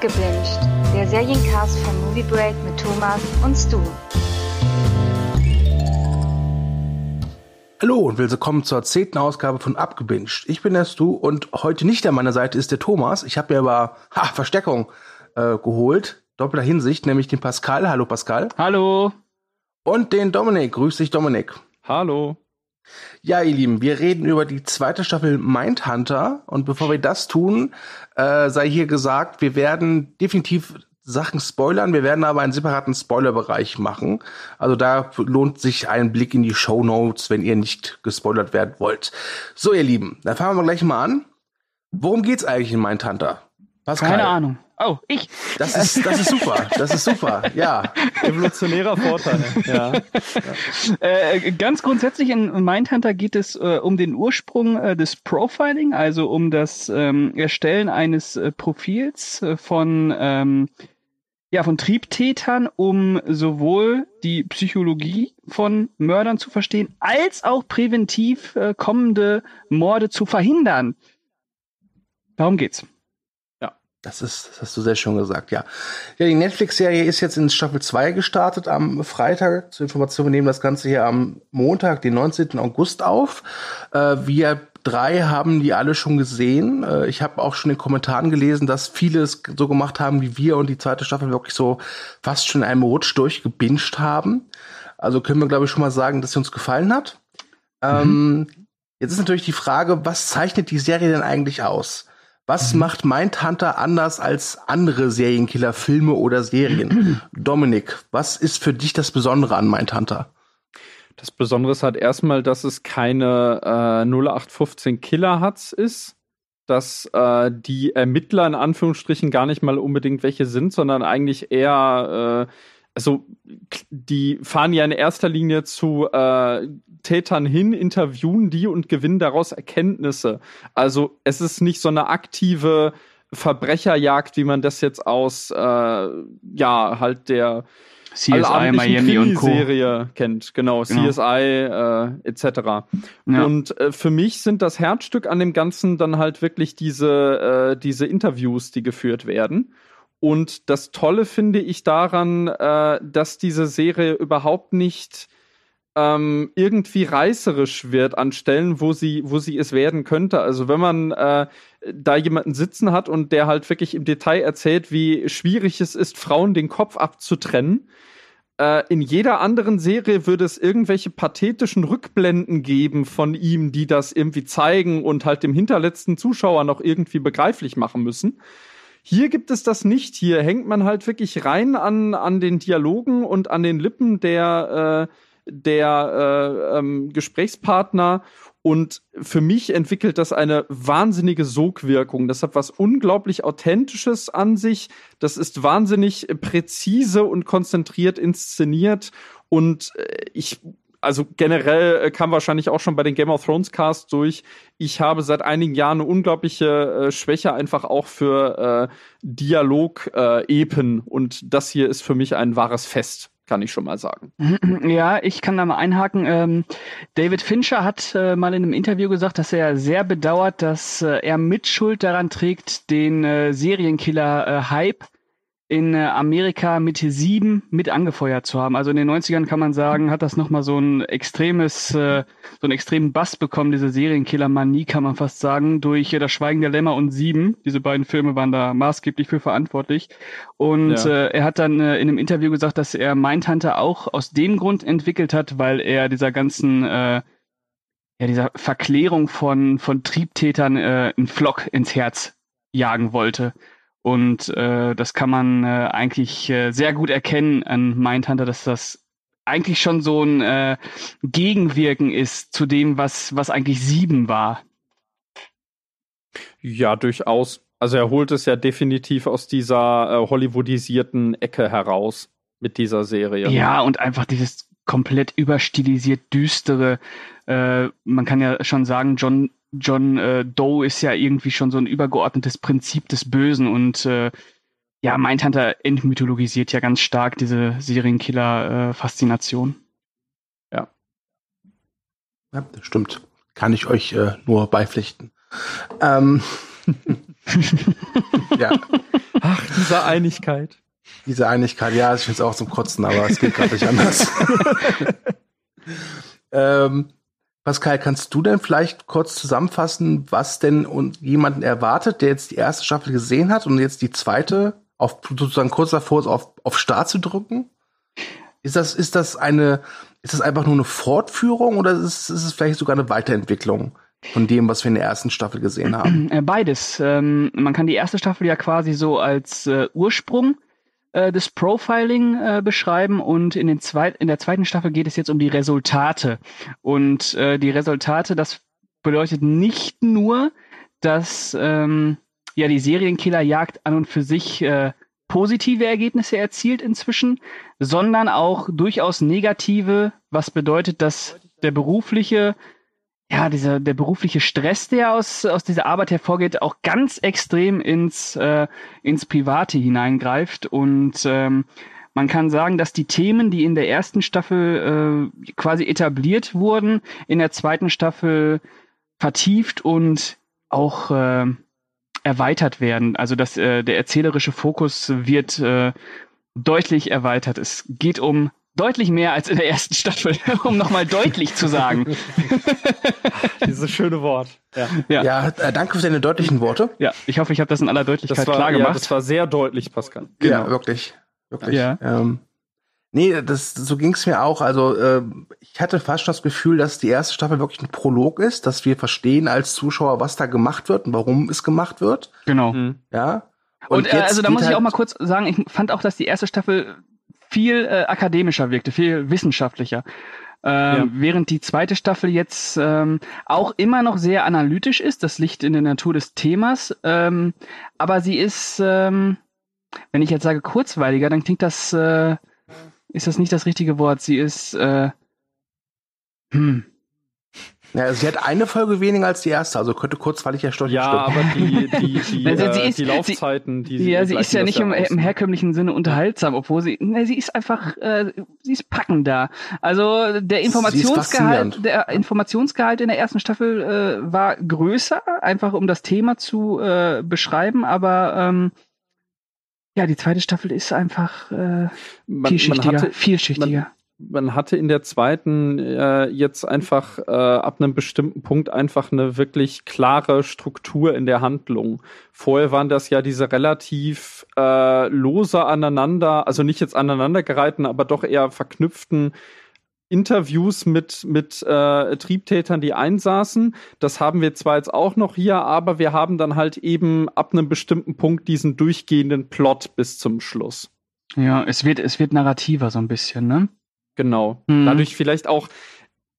Abgebinged, der Seriencast von Movie Break mit Thomas und Stu. Hallo und willkommen zur zehnten Ausgabe von Abgebinged. Ich bin der Stu und heute nicht an meiner Seite ist der Thomas. Ich habe mir aber ha, Verstärkung äh, geholt, doppelter Hinsicht, nämlich den Pascal. Hallo Pascal. Hallo. Und den Dominik. Grüß dich Dominik. Hallo. Ja, ihr Lieben, wir reden über die zweite Staffel Mindhunter. Und bevor wir das tun, äh, sei hier gesagt, wir werden definitiv Sachen spoilern. Wir werden aber einen separaten Spoilerbereich machen. Also da lohnt sich ein Blick in die Show Notes, wenn ihr nicht gespoilert werden wollt. So, ihr Lieben, dann fangen wir gleich mal an. Worum geht's eigentlich in Mindhunter? Pascal? Keine Ahnung. Oh, ich. Das ist, das ist super. Das ist super. Ja. Evolutionärer Vorteil. Ja. ja. Äh, ganz grundsätzlich in Mindhunter geht es äh, um den Ursprung äh, des Profiling, also um das ähm, Erstellen eines äh, Profils äh, von ähm, ja, von Triebtätern, um sowohl die Psychologie von Mördern zu verstehen, als auch präventiv äh, kommende Morde zu verhindern. Darum geht's. Das ist, das hast du sehr schön gesagt, ja. Ja, die Netflix-Serie ist jetzt in Staffel 2 gestartet am Freitag. Zur Information, wir nehmen das Ganze hier am Montag, den 19. August auf. Äh, wir drei haben die alle schon gesehen. Äh, ich habe auch schon in den Kommentaren gelesen, dass viele es so gemacht haben wie wir und die zweite Staffel wirklich so fast schon in einem Rutsch durchgebinged haben. Also können wir, glaube ich, schon mal sagen, dass sie uns gefallen hat. Mhm. Ähm, jetzt ist natürlich die Frage, was zeichnet die Serie denn eigentlich aus? Was mhm. macht Mindhunter anders als andere Serienkiller-Filme oder Serien? Dominik, was ist für dich das Besondere an Mindhunter? Das Besondere ist halt erstmal, dass es keine äh, 0815 Killer-Huts ist, dass äh, die Ermittler in Anführungsstrichen gar nicht mal unbedingt welche sind, sondern eigentlich eher äh, also die fahren ja in erster Linie zu äh, Tätern hin, interviewen die und gewinnen daraus Erkenntnisse. Also es ist nicht so eine aktive Verbrecherjagd, wie man das jetzt aus äh, ja halt der CSI Miami und Co. Serie kennt, genau, genau. CSI äh, etc. Ja. Und äh, für mich sind das Herzstück an dem Ganzen dann halt wirklich diese äh, diese Interviews, die geführt werden. Und das Tolle finde ich daran, äh, dass diese Serie überhaupt nicht ähm, irgendwie reißerisch wird an Stellen, wo sie, wo sie es werden könnte. Also wenn man äh, da jemanden sitzen hat und der halt wirklich im Detail erzählt, wie schwierig es ist, Frauen den Kopf abzutrennen, äh, in jeder anderen Serie würde es irgendwelche pathetischen Rückblenden geben von ihm, die das irgendwie zeigen und halt dem hinterletzten Zuschauer noch irgendwie begreiflich machen müssen. Hier gibt es das nicht. Hier hängt man halt wirklich rein an, an den Dialogen und an den Lippen der, äh, der äh, ähm, Gesprächspartner. Und für mich entwickelt das eine wahnsinnige Sogwirkung. Das hat was unglaublich Authentisches an sich. Das ist wahnsinnig präzise und konzentriert inszeniert. Und äh, ich also generell äh, kam wahrscheinlich auch schon bei den Game of Thrones Cast durch. Ich habe seit einigen Jahren eine unglaubliche äh, Schwäche einfach auch für äh, Dialog-Epen äh, und das hier ist für mich ein wahres Fest kann ich schon mal sagen. Ja, ich kann da mal einhaken. Ähm, David Fincher hat äh, mal in einem Interview gesagt, dass er sehr bedauert, dass äh, er Mitschuld daran trägt, den äh, Serienkiller-Hype in äh, Amerika mit sieben mit angefeuert zu haben. Also in den 90ern kann man sagen, hat das nochmal so ein extremes, äh, so einen extremen Bass bekommen, diese Serienkiller-Manie, kann man fast sagen, durch äh, Das Schweigen der Lämmer und Sieben. Diese beiden Filme waren da maßgeblich für verantwortlich. Und ja. äh, er hat dann äh, in einem Interview gesagt, dass er Mindhunter auch aus dem Grund entwickelt hat, weil er dieser ganzen äh, ja, dieser Verklärung von, von Triebtätern äh, einen Flock ins Herz jagen wollte. Und äh, das kann man äh, eigentlich äh, sehr gut erkennen an Mindhunter, dass das eigentlich schon so ein äh, Gegenwirken ist zu dem, was, was eigentlich sieben war. Ja, durchaus. Also er holt es ja definitiv aus dieser äh, Hollywoodisierten Ecke heraus mit dieser Serie. Ja, und einfach dieses komplett überstilisiert düstere. Äh, man kann ja schon sagen, John John äh, Doe ist ja irgendwie schon so ein übergeordnetes Prinzip des Bösen und äh, ja, Mindhunter entmythologisiert ja ganz stark diese Serienkiller-Faszination. Äh, ja. Ja, das stimmt. Kann ich euch äh, nur beipflichten. Ähm, ja. Ach, diese Einigkeit. Diese Einigkeit, ja, ich finde es auch zum Kotzen, aber es geht gerade nicht anders. ähm, Pascal, kannst du denn vielleicht kurz zusammenfassen, was denn jemanden erwartet, der jetzt die erste Staffel gesehen hat und jetzt die zweite auf sozusagen kurz davor ist, auf, auf Start zu drücken? Ist das, ist das eine, ist das einfach nur eine Fortführung oder ist, ist es vielleicht sogar eine Weiterentwicklung von dem, was wir in der ersten Staffel gesehen haben? Beides. Ähm, man kann die erste Staffel ja quasi so als äh, Ursprung äh, des Profiling äh, beschreiben und in, den zweit, in der zweiten Staffel geht es jetzt um die Resultate. Und äh, die Resultate, das bedeutet nicht nur, dass ähm, ja die Serienkillerjagd an und für sich äh, positive Ergebnisse erzielt inzwischen, sondern auch durchaus negative, was bedeutet, dass der berufliche ja, dieser, der berufliche Stress, der aus, aus dieser Arbeit hervorgeht, auch ganz extrem ins, äh, ins Private hineingreift. Und ähm, man kann sagen, dass die Themen, die in der ersten Staffel äh, quasi etabliert wurden, in der zweiten Staffel vertieft und auch äh, erweitert werden. Also dass äh, der erzählerische Fokus wird äh, deutlich erweitert. Es geht um deutlich mehr als in der ersten Staffel, um nochmal deutlich zu sagen. Dieses schöne Wort. Ja, ja. ja äh, danke für deine deutlichen Worte. Ja, ich hoffe, ich habe das in aller Deutlichkeit war, klar gemacht. Ja, das war sehr deutlich, Pascal. Genau. Ja, wirklich. Wirklich. Ja. Ähm, nee, das, so ging es mir auch. Also äh, ich hatte fast schon das Gefühl, dass die erste Staffel wirklich ein Prolog ist, dass wir verstehen als Zuschauer, was da gemacht wird und warum es gemacht wird. Genau. Mhm. Ja. Und, und äh, also da muss ich halt auch mal kurz sagen, ich fand auch, dass die erste Staffel viel äh, akademischer wirkte, viel wissenschaftlicher. Ähm, ja. Während die zweite Staffel jetzt ähm, auch immer noch sehr analytisch ist, das liegt in der Natur des Themas, ähm, aber sie ist, ähm, wenn ich jetzt sage kurzweiliger, dann klingt das, äh, ist das nicht das richtige Wort. Sie ist, äh, hm, ja, also sie hat eine Folge weniger als die erste, also könnte kurzweilig ja Ja, aber die, die, die, also sie äh, ist, die Laufzeiten, die Ja, sie ist ja nicht im, im, herkömmlichen Sinne unterhaltsam, obwohl sie, ne, sie ist einfach, äh, sie ist packender. Also der Informationsgehalt, der Informationsgehalt in der ersten Staffel äh, war größer, einfach um das Thema zu äh, beschreiben, aber ähm, ja, die zweite Staffel ist einfach äh, man, vielschichtiger, man hatte, vielschichtiger. Man, man hatte in der zweiten äh, jetzt einfach äh, ab einem bestimmten Punkt einfach eine wirklich klare Struktur in der Handlung. Vorher waren das ja diese relativ äh, lose aneinander, also nicht jetzt aneinandergereihten, aber doch eher verknüpften Interviews mit, mit äh, Triebtätern, die einsaßen. Das haben wir zwar jetzt auch noch hier, aber wir haben dann halt eben ab einem bestimmten Punkt diesen durchgehenden Plot bis zum Schluss. Ja, es wird, es wird narrativer so ein bisschen, ne? Genau. Mhm. Dadurch vielleicht auch,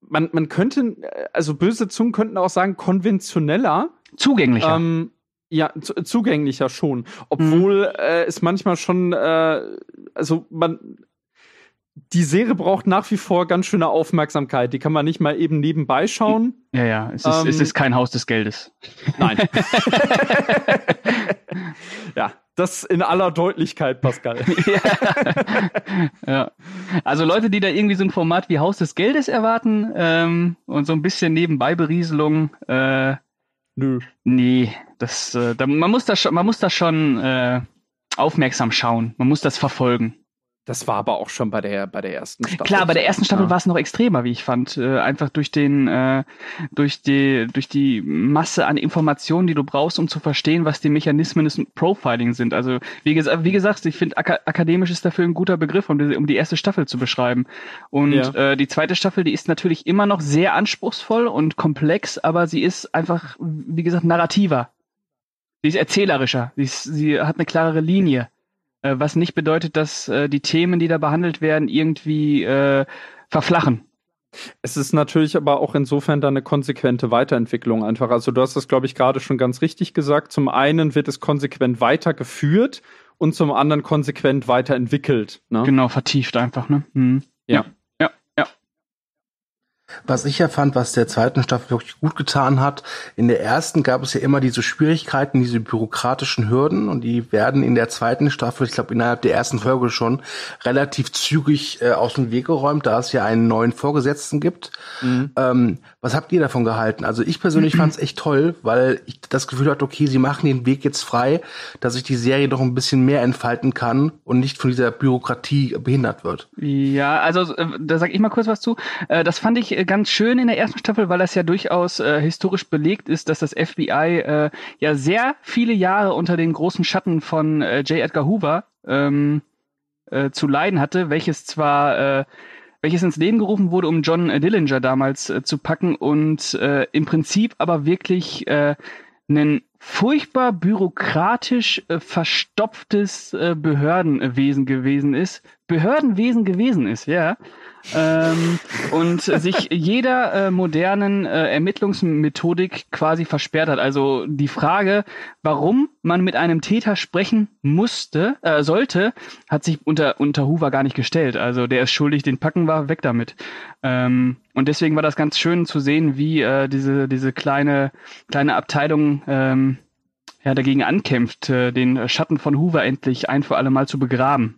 man, man könnte, also böse Zungen könnten auch sagen, konventioneller. Zugänglicher. Ähm, ja, zugänglicher schon. Obwohl mhm. äh, es manchmal schon, äh, also man, die Serie braucht nach wie vor ganz schöne Aufmerksamkeit. Die kann man nicht mal eben nebenbei schauen. Ja, ja, es ist, ähm, es ist kein Haus des Geldes. Nein. ja, das in aller Deutlichkeit, Pascal. ja. ja. Also Leute, die da irgendwie so ein Format wie Haus des Geldes erwarten ähm, und so ein bisschen nebenbei Berieselung, äh, Nö. Nee, das, äh, da, man muss das, man muss das schon äh, aufmerksam schauen. Man muss das verfolgen. Das war aber auch schon bei der, bei der ersten Staffel. Klar, bei der ersten Staffel ja. war es noch extremer, wie ich fand. Äh, einfach durch den, äh, durch die, durch die Masse an Informationen, die du brauchst, um zu verstehen, was die Mechanismen des Profiling sind. Also, wie, ges wie gesagt, ich finde, ak akademisch ist dafür ein guter Begriff, um die, um die erste Staffel zu beschreiben. Und ja. äh, die zweite Staffel, die ist natürlich immer noch sehr anspruchsvoll und komplex, aber sie ist einfach, wie gesagt, narrativer. Sie ist erzählerischer. Sie, ist, sie hat eine klarere Linie. Äh, was nicht bedeutet, dass äh, die Themen, die da behandelt werden, irgendwie äh, verflachen. Es ist natürlich aber auch insofern dann eine konsequente Weiterentwicklung einfach. Also du hast das, glaube ich, gerade schon ganz richtig gesagt. Zum einen wird es konsequent weitergeführt und zum anderen konsequent weiterentwickelt. Ne? Genau, vertieft einfach, ne? Mhm. Ja. ja. Was ich ja fand, was der zweiten Staffel wirklich gut getan hat, in der ersten gab es ja immer diese Schwierigkeiten, diese bürokratischen Hürden und die werden in der zweiten Staffel, ich glaube innerhalb der ersten Folge schon, relativ zügig äh, aus dem Weg geräumt, da es ja einen neuen Vorgesetzten gibt. Mhm. Ähm, was habt ihr davon gehalten? Also ich persönlich fand es echt toll, weil ich das Gefühl hatte, okay, sie machen den Weg jetzt frei, dass ich die Serie doch ein bisschen mehr entfalten kann und nicht von dieser Bürokratie behindert wird. Ja, also äh, da sag ich mal kurz was zu. Äh, das fand ich äh, ganz schön in der ersten Staffel, weil das ja durchaus äh, historisch belegt ist, dass das FBI äh, ja sehr viele Jahre unter den großen Schatten von äh, J. Edgar Hoover ähm, äh, zu leiden hatte, welches zwar äh, welches ins Leben gerufen wurde, um John Dillinger damals äh, zu packen und äh, im Prinzip aber wirklich äh, einen furchtbar bürokratisch äh, verstopftes äh, Behördenwesen gewesen ist. Behördenwesen gewesen ist, ja ähm, und sich jeder äh, modernen äh, Ermittlungsmethodik quasi versperrt hat. Also die Frage, warum man mit einem Täter sprechen musste, äh, sollte, hat sich unter, unter Hoover gar nicht gestellt. Also der ist schuldig, den packen wir, weg damit. Ähm, und deswegen war das ganz schön zu sehen, wie äh, diese, diese kleine, kleine Abteilung ähm, ja, dagegen ankämpft, äh, den Schatten von Hoover endlich ein für alle Mal zu begraben.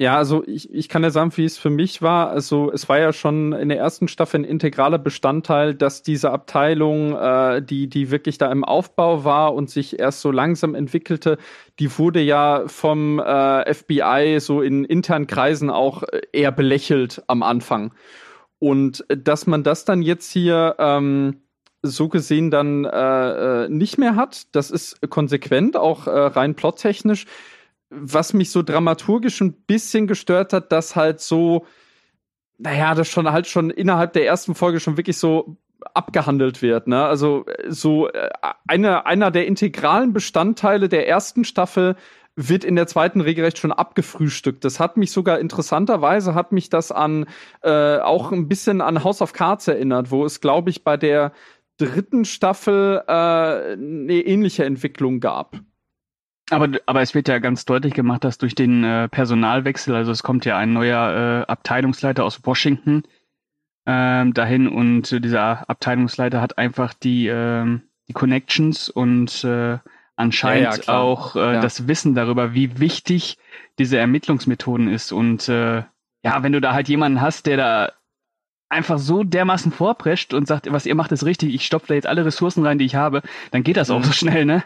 Ja, also ich, ich kann ja sagen, wie es für mich war. Also es war ja schon in der ersten Staffel ein integraler Bestandteil, dass diese Abteilung, äh, die, die wirklich da im Aufbau war und sich erst so langsam entwickelte, die wurde ja vom äh, FBI so in internen Kreisen auch eher belächelt am Anfang. Und dass man das dann jetzt hier ähm, so gesehen dann äh, äh nicht mehr hat, das ist konsequent, auch äh, rein plottechnisch was mich so dramaturgisch ein bisschen gestört hat, dass halt so, naja, das schon halt schon innerhalb der ersten Folge schon wirklich so abgehandelt wird. Ne? Also so äh, eine, einer der integralen Bestandteile der ersten Staffel wird in der zweiten regelrecht schon abgefrühstückt. Das hat mich sogar interessanterweise hat mich das an äh, auch ein bisschen an House of Cards erinnert, wo es glaube ich bei der dritten Staffel äh, eine ähnliche Entwicklung gab. Aber, aber es wird ja ganz deutlich gemacht, dass durch den äh, Personalwechsel, also es kommt ja ein neuer äh, Abteilungsleiter aus Washington ähm, dahin und äh, dieser Abteilungsleiter hat einfach die, äh, die Connections und äh, anscheinend ja, ja, auch äh, ja. das Wissen darüber, wie wichtig diese Ermittlungsmethoden ist. Und äh, ja, wenn du da halt jemanden hast, der da einfach so dermaßen vorprescht und sagt, was ihr macht ist richtig, ich stopfe da jetzt alle Ressourcen rein, die ich habe, dann geht das auch mhm. so schnell, ne?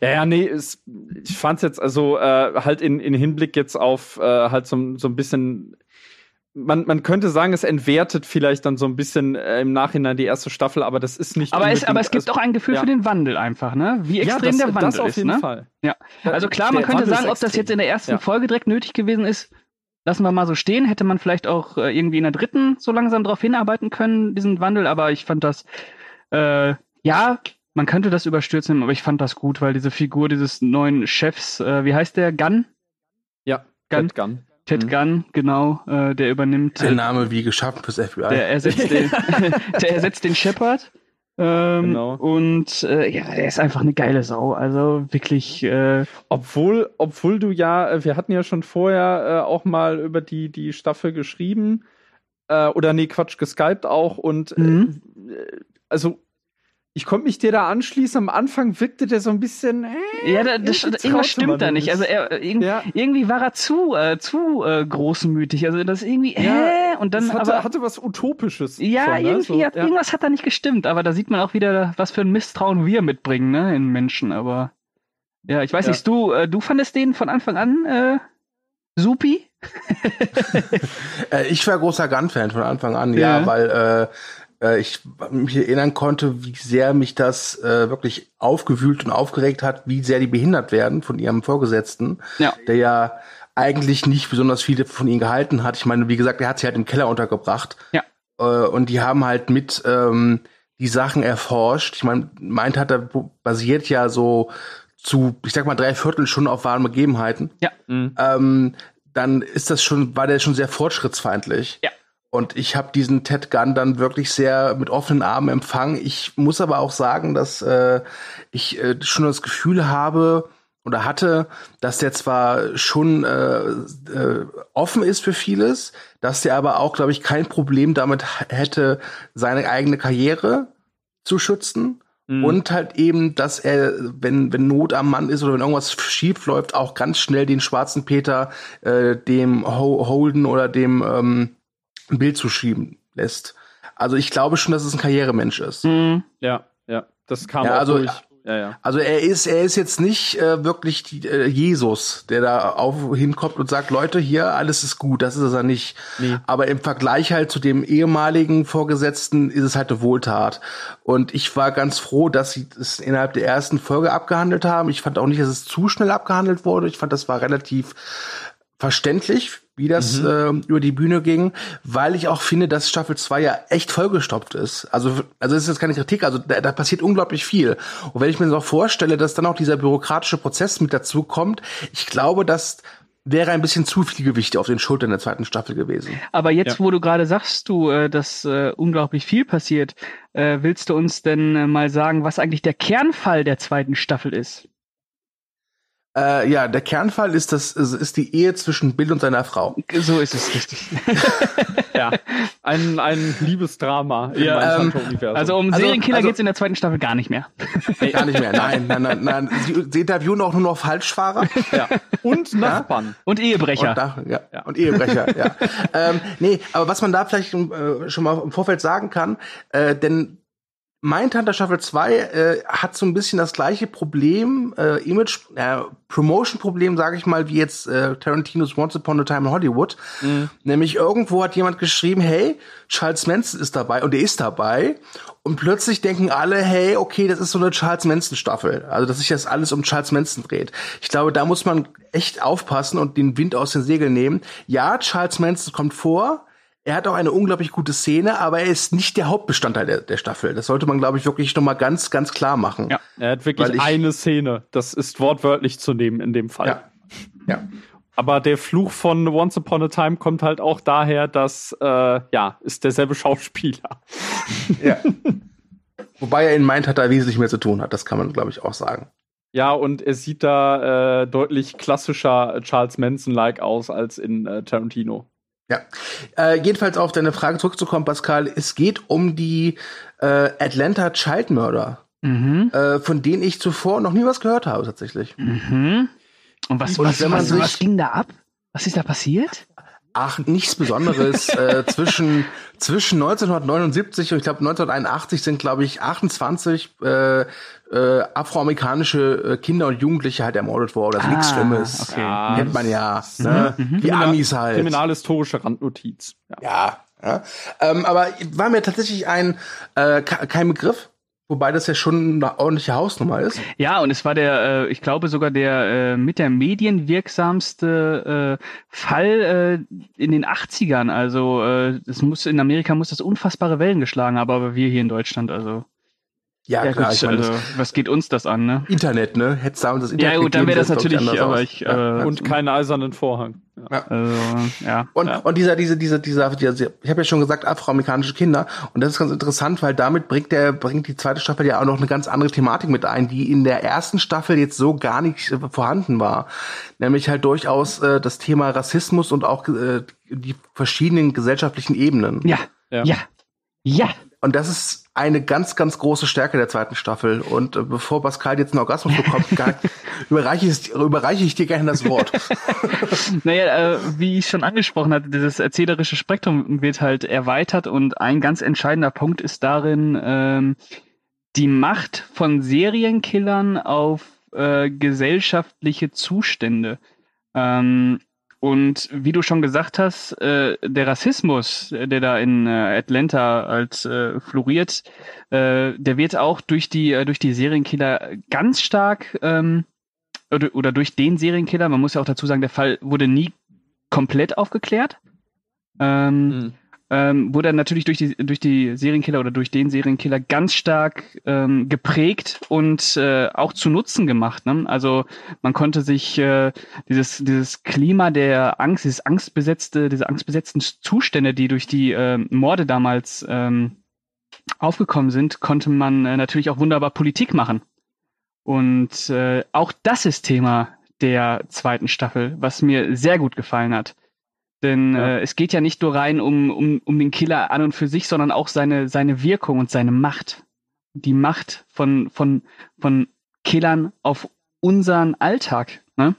Ja, ja, nee, es, ich fand's jetzt also äh, halt in, in Hinblick jetzt auf äh, halt so, so ein bisschen man, man könnte sagen, es entwertet vielleicht dann so ein bisschen äh, im Nachhinein die erste Staffel, aber das ist nicht. Aber, es, aber es gibt also, auch ein Gefühl ja. für den Wandel einfach, ne? Wie extrem ja, das, der Wandel das auf jeden ist, ne? Fall. Ja. Also klar, man könnte Wandel sagen, ob das jetzt in der ersten ja. Folge direkt nötig gewesen ist, lassen wir mal so stehen. Hätte man vielleicht auch äh, irgendwie in der dritten so langsam drauf hinarbeiten können, diesen Wandel, aber ich fand das, äh, ja, man könnte das überstürzen, aber ich fand das gut, weil diese Figur dieses neuen Chefs, äh, wie heißt der? Gunn? Ja, Gunn. Ted Gunn. Ted mhm. Gunn, genau, äh, der übernimmt. Ein Name wie geschaffen fürs FBI. Der ersetzt den, der ersetzt den Shepard. Ähm, genau. Und äh, ja, der ist einfach eine geile Sau. Also wirklich. Äh, obwohl, obwohl du ja, äh, wir hatten ja schon vorher äh, auch mal über die die Staffel geschrieben äh, oder nee Quatsch geskypt auch und äh, mhm. äh, also ich konnte mich dir da anschließen. Am Anfang wirkte der so ein bisschen. Äh, ja, da, das, irgendwas stimmt da nicht. Also er, irg ja. irgendwie war er zu äh, zu äh, großmütig. Also das irgendwie. Ja, äh, und dann hatte, aber hatte was utopisches. Ja, schon, ne? irgendwie so, hat, ja. irgendwas hat da nicht gestimmt. Aber da sieht man auch wieder, was für ein Misstrauen wir mitbringen, ne, in Menschen. Aber ja, ich weiß ja. nicht. Du äh, du fandest den von Anfang an äh, supi? Äh, ich war großer Gun-Fan von Anfang an, ja, ja weil äh, äh, ich mich erinnern konnte, wie sehr mich das äh, wirklich aufgewühlt und aufgeregt hat, wie sehr die behindert werden von ihrem Vorgesetzten, ja. der ja eigentlich nicht besonders viele von ihnen gehalten hat. Ich meine, wie gesagt, er hat sie halt im Keller untergebracht. Ja. Äh, und die haben halt mit ähm, die Sachen erforscht. Ich meine, meint hat er basiert ja so zu, ich sag mal, drei Viertel schon auf wahren Begebenheiten. Ja. Mhm. Ähm, dann ist das schon, war der schon sehr fortschrittsfeindlich. Ja. Und ich habe diesen Ted Gunn dann wirklich sehr mit offenen Armen empfangen. Ich muss aber auch sagen, dass äh, ich äh, schon das Gefühl habe, oder hatte, dass der zwar schon äh, äh, offen ist für vieles, dass der aber auch, glaube ich, kein Problem damit hätte, seine eigene Karriere zu schützen. Mhm. Und halt eben, dass er, wenn, wenn Not am Mann ist oder wenn irgendwas schief läuft, auch ganz schnell den schwarzen Peter äh, dem Ho Holden oder dem ähm, Bild zuschieben lässt. Also ich glaube schon, dass es ein Karrieremensch ist. Mhm. Ja, ja. Das kam ja, auch also, durch ja, ja. Also er ist, er ist jetzt nicht äh, wirklich die, äh, Jesus, der da auf hinkommt und sagt, Leute, hier alles ist gut. Das ist er nicht. Nee. Aber im Vergleich halt zu dem ehemaligen Vorgesetzten ist es halt eine Wohltat. Und ich war ganz froh, dass sie es innerhalb der ersten Folge abgehandelt haben. Ich fand auch nicht, dass es zu schnell abgehandelt wurde. Ich fand, das war relativ verständlich, wie das mhm. äh, über die Bühne ging, weil ich auch finde, dass Staffel 2 ja echt vollgestopft ist. Also, also das ist jetzt keine Kritik, also da, da passiert unglaublich viel. Und wenn ich mir so vorstelle, dass dann auch dieser bürokratische Prozess mit dazu kommt, ich glaube, dass wäre ein bisschen zu viel Gewicht auf den Schultern der zweiten Staffel gewesen. Aber jetzt, ja. wo du gerade sagst, du, äh, dass äh, unglaublich viel passiert, äh, willst du uns denn äh, mal sagen, was eigentlich der Kernfall der zweiten Staffel ist? Äh, ja, der Kernfall ist das ist die Ehe zwischen Bill und seiner Frau. So ist es richtig. ja, ein, ein Liebesdrama im ja, ähm, Also um also, Serienkiller also, geht's in der zweiten Staffel gar nicht mehr. Nee, gar nicht mehr. Nein, nein, nein, nein. Sie, sie interviewen auch nur noch Falschfahrer. Ja. Und Nachbarn. Ja? Und Ehebrecher. Und, nach, ja. ja. und Ehebrecher, ja. ähm, nee, aber was man da vielleicht äh, schon mal im Vorfeld sagen kann, äh, denn Mindhunter Staffel 2 äh, hat so ein bisschen das gleiche Problem, äh, Image, äh, Promotion-Problem, sage ich mal, wie jetzt äh, Tarantinos Once Upon a Time in Hollywood. Mhm. Nämlich irgendwo hat jemand geschrieben, hey, Charles Manson ist dabei und er ist dabei. Und plötzlich denken alle, hey, okay, das ist so eine Charles Manson-Staffel. Also, dass sich das alles um Charles Manson dreht. Ich glaube, da muss man echt aufpassen und den Wind aus den Segeln nehmen. Ja, Charles Manson kommt vor, er hat auch eine unglaublich gute Szene, aber er ist nicht der Hauptbestandteil der, der Staffel. Das sollte man, glaube ich, wirklich noch mal ganz, ganz klar machen. Ja, er hat wirklich ich, eine Szene. Das ist wortwörtlich zu nehmen in dem Fall. Ja. ja. Aber der Fluch von Once Upon a Time kommt halt auch daher, dass, äh, ja, ist derselbe Schauspieler. Ja. Wobei er in Mind hat da wesentlich mehr zu tun hat. Das kann man, glaube ich, auch sagen. Ja, und er sieht da äh, deutlich klassischer Charles Manson-like aus als in äh, Tarantino. Ja. Äh, jedenfalls auf deine Frage zurückzukommen, Pascal. Es geht um die äh, Atlanta Child Murder, mhm. äh, von denen ich zuvor noch nie was gehört habe, tatsächlich. Mhm. Und was, Und was, was, was ging da ab? Was ist da passiert? Ach, nichts Besonderes. äh, zwischen, zwischen 1979 und ich glaube 1981 sind, glaube ich, 28 äh, äh, afroamerikanische äh, Kinder und Jugendliche halt ermordet worden. Das ist ah, nichts Schlimmes. Okay. Ja, Kennt man ja. Ne? Mhm. Die Amis halt. Kriminalhistorische Randnotiz. Ja. ja, ja. Ähm, aber war mir tatsächlich ein äh, kein Begriff. Wobei das ja schon eine ordentliche Hausnummer ist. Ja, und es war der, äh, ich glaube sogar der äh, mit der medienwirksamste äh, Fall äh, in den 80ern. Also äh, das muss in Amerika muss das unfassbare Wellen geschlagen haben, aber wir hier in Deutschland, also ja, ja klar, gut, ich meine, also, was geht uns das an, ne? Internet, ne? Hättest da das Internet Ja, gut, dann wäre das natürlich, aber ich, ja. äh, und keinen eisernen Vorhang. Ja. Also, ja. Und, ja. und dieser, diese, diese, dieser, dieser ich habe ja schon gesagt, afroamerikanische Kinder. Und das ist ganz interessant, weil damit bringt der, bringt die zweite Staffel ja auch noch eine ganz andere Thematik mit ein, die in der ersten Staffel jetzt so gar nicht äh, vorhanden war. Nämlich halt durchaus äh, das Thema Rassismus und auch äh, die verschiedenen gesellschaftlichen Ebenen. Ja. Ja. Ja. ja. Und das ist eine ganz, ganz große Stärke der zweiten Staffel. Und äh, bevor Pascal jetzt einen Orgasmus bekommt, überreiche, ich, überreiche ich dir gerne das Wort. naja, äh, wie ich schon angesprochen hatte, dieses erzählerische Spektrum wird halt erweitert und ein ganz entscheidender Punkt ist darin, ähm, die Macht von Serienkillern auf äh, gesellschaftliche Zustände. Ähm, und wie du schon gesagt hast, äh, der Rassismus, der da in äh, Atlanta als äh, floriert, äh, der wird auch durch die äh, durch die Serienkiller ganz stark ähm, oder, oder durch den Serienkiller. Man muss ja auch dazu sagen, der Fall wurde nie komplett aufgeklärt. Ähm, mhm ähm, wurde natürlich durch die, durch die Serienkiller oder durch den Serienkiller ganz stark ähm, geprägt und äh, auch zu Nutzen gemacht. Ne? Also man konnte sich äh, dieses, dieses Klima der Angst, dieses angstbesetzte, diese angstbesetzten Zustände, die durch die äh, Morde damals ähm, aufgekommen sind, konnte man äh, natürlich auch wunderbar Politik machen. Und äh, auch das ist Thema der zweiten Staffel, was mir sehr gut gefallen hat. Denn ja. äh, es geht ja nicht nur rein um, um, um den Killer an und für sich, sondern auch seine, seine Wirkung und seine Macht. Die Macht von, von, von Killern auf unseren Alltag. Ne?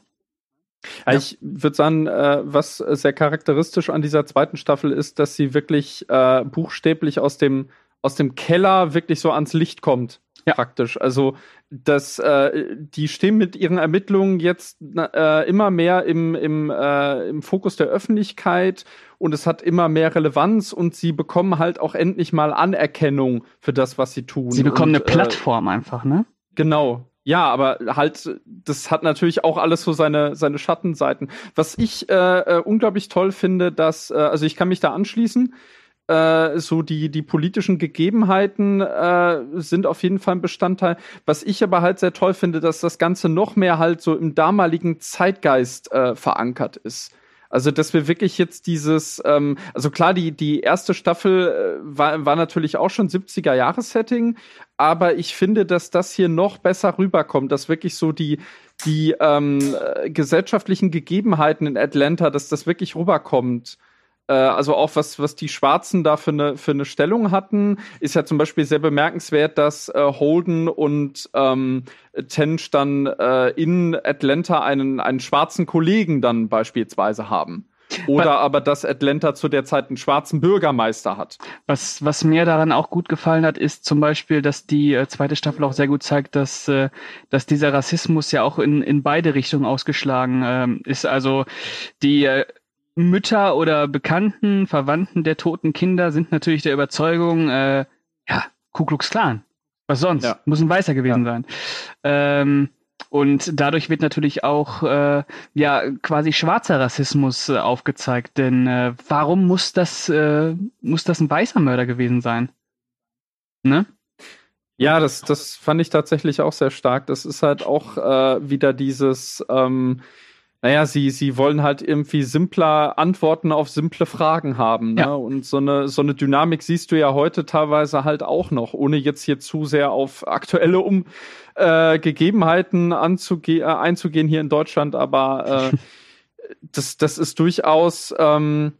Ja. Ich würde sagen, äh, was sehr charakteristisch an dieser zweiten Staffel ist, dass sie wirklich äh, buchstäblich aus dem, aus dem Keller wirklich so ans Licht kommt. Ja. Praktisch. Also, dass äh, die stehen mit ihren Ermittlungen jetzt äh, immer mehr im, im, äh, im Fokus der Öffentlichkeit und es hat immer mehr Relevanz und sie bekommen halt auch endlich mal Anerkennung für das, was sie tun. Sie bekommen und, eine Plattform einfach, ne? Genau, ja, aber halt, das hat natürlich auch alles so seine, seine Schattenseiten. Was ich äh, äh, unglaublich toll finde, dass, äh, also ich kann mich da anschließen, äh, so die, die politischen Gegebenheiten äh, sind auf jeden Fall ein Bestandteil. Was ich aber halt sehr toll finde, dass das Ganze noch mehr halt so im damaligen Zeitgeist äh, verankert ist. Also, dass wir wirklich jetzt dieses, ähm, also klar, die, die erste Staffel äh, war, war natürlich auch schon 70er-Jahres-Setting, aber ich finde, dass das hier noch besser rüberkommt, dass wirklich so die, die ähm, äh, gesellschaftlichen Gegebenheiten in Atlanta, dass das wirklich rüberkommt. Äh, also auch was, was die Schwarzen da für eine, für eine Stellung hatten, ist ja zum Beispiel sehr bemerkenswert, dass äh, Holden und ähm, Tench dann äh, in Atlanta einen, einen schwarzen Kollegen dann beispielsweise haben. Oder aber, dass Atlanta zu der Zeit einen schwarzen Bürgermeister hat. Was, was mir daran auch gut gefallen hat, ist zum Beispiel, dass die äh, zweite Staffel auch sehr gut zeigt, dass, äh, dass dieser Rassismus ja auch in, in beide Richtungen ausgeschlagen ähm, ist. Also die äh, Mütter oder Bekannten, Verwandten der toten Kinder sind natürlich der Überzeugung, äh, ja, Ku Klux Klan. Was sonst? Ja. Muss ein Weißer gewesen ja. sein. Ähm, und dadurch wird natürlich auch äh, ja quasi schwarzer Rassismus äh, aufgezeigt. Denn äh, warum muss das äh, muss das ein weißer Mörder gewesen sein? Ne? Ja, das, das fand ich tatsächlich auch sehr stark. Das ist halt auch äh, wieder dieses ähm, naja, sie, sie wollen halt irgendwie simpler Antworten auf simple Fragen haben. Ne? Ja. Und so eine, so eine Dynamik siehst du ja heute teilweise halt auch noch, ohne jetzt hier zu sehr auf aktuelle um äh, Gegebenheiten anzuge äh, einzugehen hier in Deutschland. Aber äh, das, das ist durchaus ähm,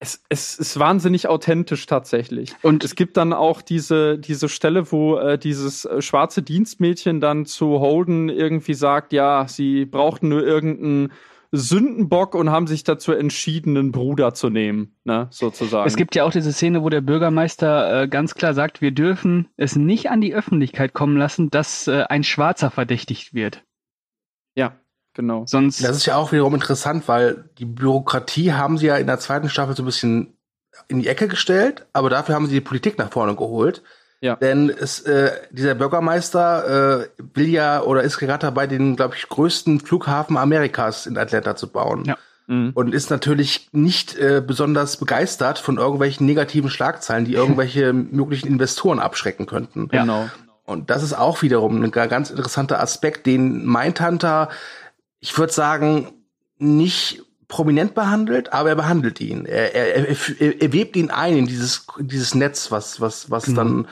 es, es ist wahnsinnig authentisch tatsächlich. Und es gibt dann auch diese, diese Stelle, wo äh, dieses äh, schwarze Dienstmädchen dann zu Holden irgendwie sagt, ja, sie brauchten nur irgendeinen Sündenbock und haben sich dazu entschieden, einen Bruder zu nehmen, ne, sozusagen. Es gibt ja auch diese Szene, wo der Bürgermeister äh, ganz klar sagt, wir dürfen es nicht an die Öffentlichkeit kommen lassen, dass äh, ein Schwarzer verdächtigt wird. Ja. Genau. Sonst das ist ja auch wiederum interessant, weil die Bürokratie haben sie ja in der zweiten Staffel so ein bisschen in die Ecke gestellt, aber dafür haben sie die Politik nach vorne geholt. Ja. Denn es, äh, dieser Bürgermeister äh, will ja oder ist gerade dabei, den, glaube ich, größten Flughafen Amerikas in Atlanta zu bauen. Ja. Mhm. Und ist natürlich nicht äh, besonders begeistert von irgendwelchen negativen Schlagzeilen, die irgendwelche möglichen Investoren abschrecken könnten. Ja. Genau. Und das ist auch wiederum ein ganz interessanter Aspekt, den Mindhunter ich würde sagen, nicht prominent behandelt, aber er behandelt ihn. Er, er, er, er webt ihn ein in dieses, dieses Netz, was, was, was mhm. dann,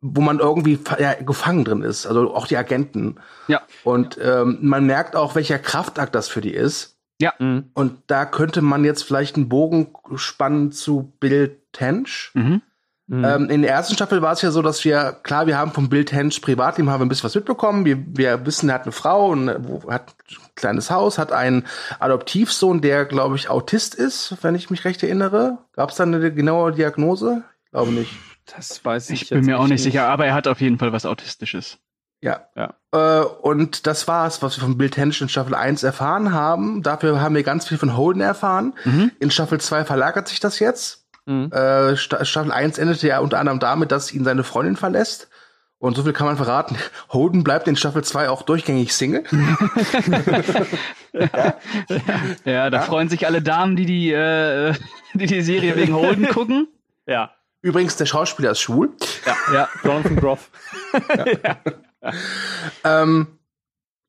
wo man irgendwie ja, gefangen drin ist. Also auch die Agenten. Ja. Und ähm, man merkt auch, welcher Kraftakt das für die ist. Ja. Mhm. Und da könnte man jetzt vielleicht einen Bogen spannen zu Bill Tench. Mhm. Mhm. Ähm, in der ersten Staffel war es ja so, dass wir, klar, wir haben vom Bill Tench Privatleben haben wir ein bisschen was mitbekommen. Wir, wir wissen, er hat eine Frau und hat ein kleines Haus, hat einen Adoptivsohn, der, glaube ich, Autist ist, wenn ich mich recht erinnere. Gab es da eine genaue Diagnose? Glaube nicht. Das weiß ich. Ich bin mir auch nicht sicher, aber er hat auf jeden Fall was Autistisches. Ja. ja. Äh, und das war's, was wir von Bill Tench in Staffel 1 erfahren haben. Dafür haben wir ganz viel von Holden erfahren. Mhm. In Staffel 2 verlagert sich das jetzt. Mhm. Äh, Staffel 1 endete ja unter anderem damit, dass ihn seine Freundin verlässt. Und so viel kann man verraten. Holden bleibt in Staffel 2 auch durchgängig Single. ja. ja, da ja. freuen sich alle Damen, die die, äh, die, die Serie wegen Holden gucken. Ja. Übrigens, der Schauspieler ist schwul. Ja, ja. Jonathan Groff. ja. ähm,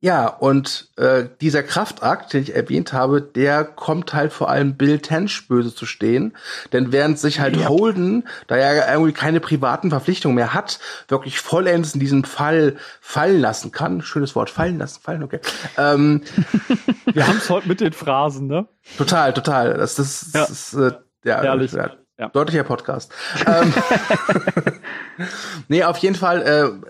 Ja, und äh, dieser Kraftakt, den ich erwähnt habe, der kommt halt vor allem Bill Tench böse zu stehen. Denn während sich halt ja. Holden, da er irgendwie keine privaten Verpflichtungen mehr hat, wirklich vollends in diesem Fall fallen lassen kann. Schönes Wort, fallen lassen, fallen, okay. Ähm, Wir haben es heute mit den Phrasen, ne? Total, total. Das, das, das ist äh, ja, Herrlich. ja, ja. deutlicher Podcast. ähm, nee, auf jeden Fall äh,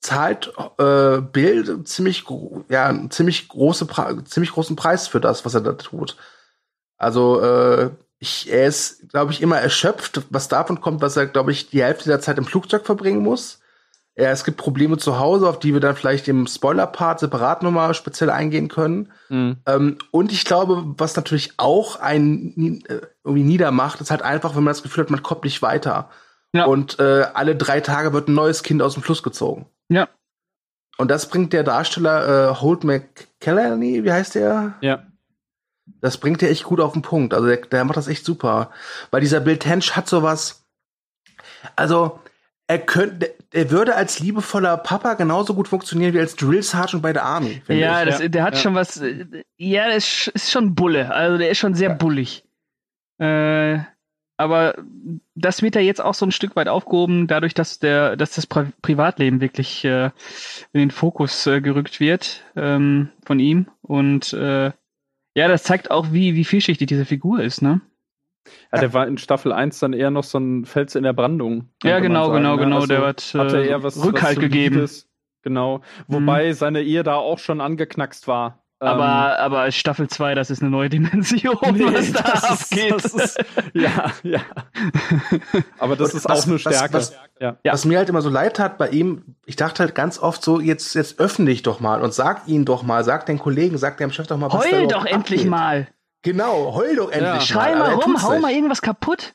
zahlt äh, Bill ziemlich ja einen ziemlich große ziemlich großen Preis für das, was er da tut. Also äh, ich, er ist, glaube ich, immer erschöpft, was davon kommt, dass er, glaube ich, die Hälfte der Zeit im Flugzeug verbringen muss. Ja, es gibt Probleme zu Hause, auf die wir dann vielleicht im Spoiler-Part separat nochmal speziell eingehen können. Mhm. Ähm, und ich glaube, was natürlich auch ein äh, irgendwie niedermacht, ist halt einfach, wenn man das Gefühl hat, man kommt nicht weiter. Ja. Und äh, alle drei Tage wird ein neues Kind aus dem Fluss gezogen. Ja. Und das bringt der Darsteller äh, Holt McCallany, wie heißt der? Ja. Das bringt er echt gut auf den Punkt. Also der, der macht das echt super. Weil dieser Bill Tench hat sowas. Also, er könnte, er würde als liebevoller Papa genauso gut funktionieren wie als Drill Sergeant bei der Army. Ja, das, der hat ja. schon was. Ja, der ist, ist schon Bulle. Also der ist schon sehr ja. bullig. Äh, aber das wird ja jetzt auch so ein Stück weit aufgehoben, dadurch, dass der, dass das Pri Privatleben wirklich äh, in den Fokus äh, gerückt wird ähm, von ihm. Und äh, ja, das zeigt auch, wie, wie vielschichtig diese Figur ist, ne? Ja, der war in Staffel 1 dann eher noch so ein Fels in der Brandung. Ja, genau, sagen, genau, ne? genau. Also der hat, hat eher was, Rückhalt was gegeben. Genau. Wobei mhm. seine Ehe da auch schon angeknackst war. Aber, ähm, aber Staffel 2, das ist eine neue Dimension, nee, was da das abgeht. Ist, ist, ja, ja. Aber das ist was, auch eine Stärke. Was, was, ja. was, mir halt immer so leid hat bei ihm, ich dachte halt ganz oft so, jetzt, jetzt öffne dich doch mal und sag ihn doch mal, sag den Kollegen, sag deinem Chef doch mal, was Heul doch endlich abgeht. mal. Genau, heul doch endlich ja. mal. Schrei mal rum, hau mal irgendwas kaputt.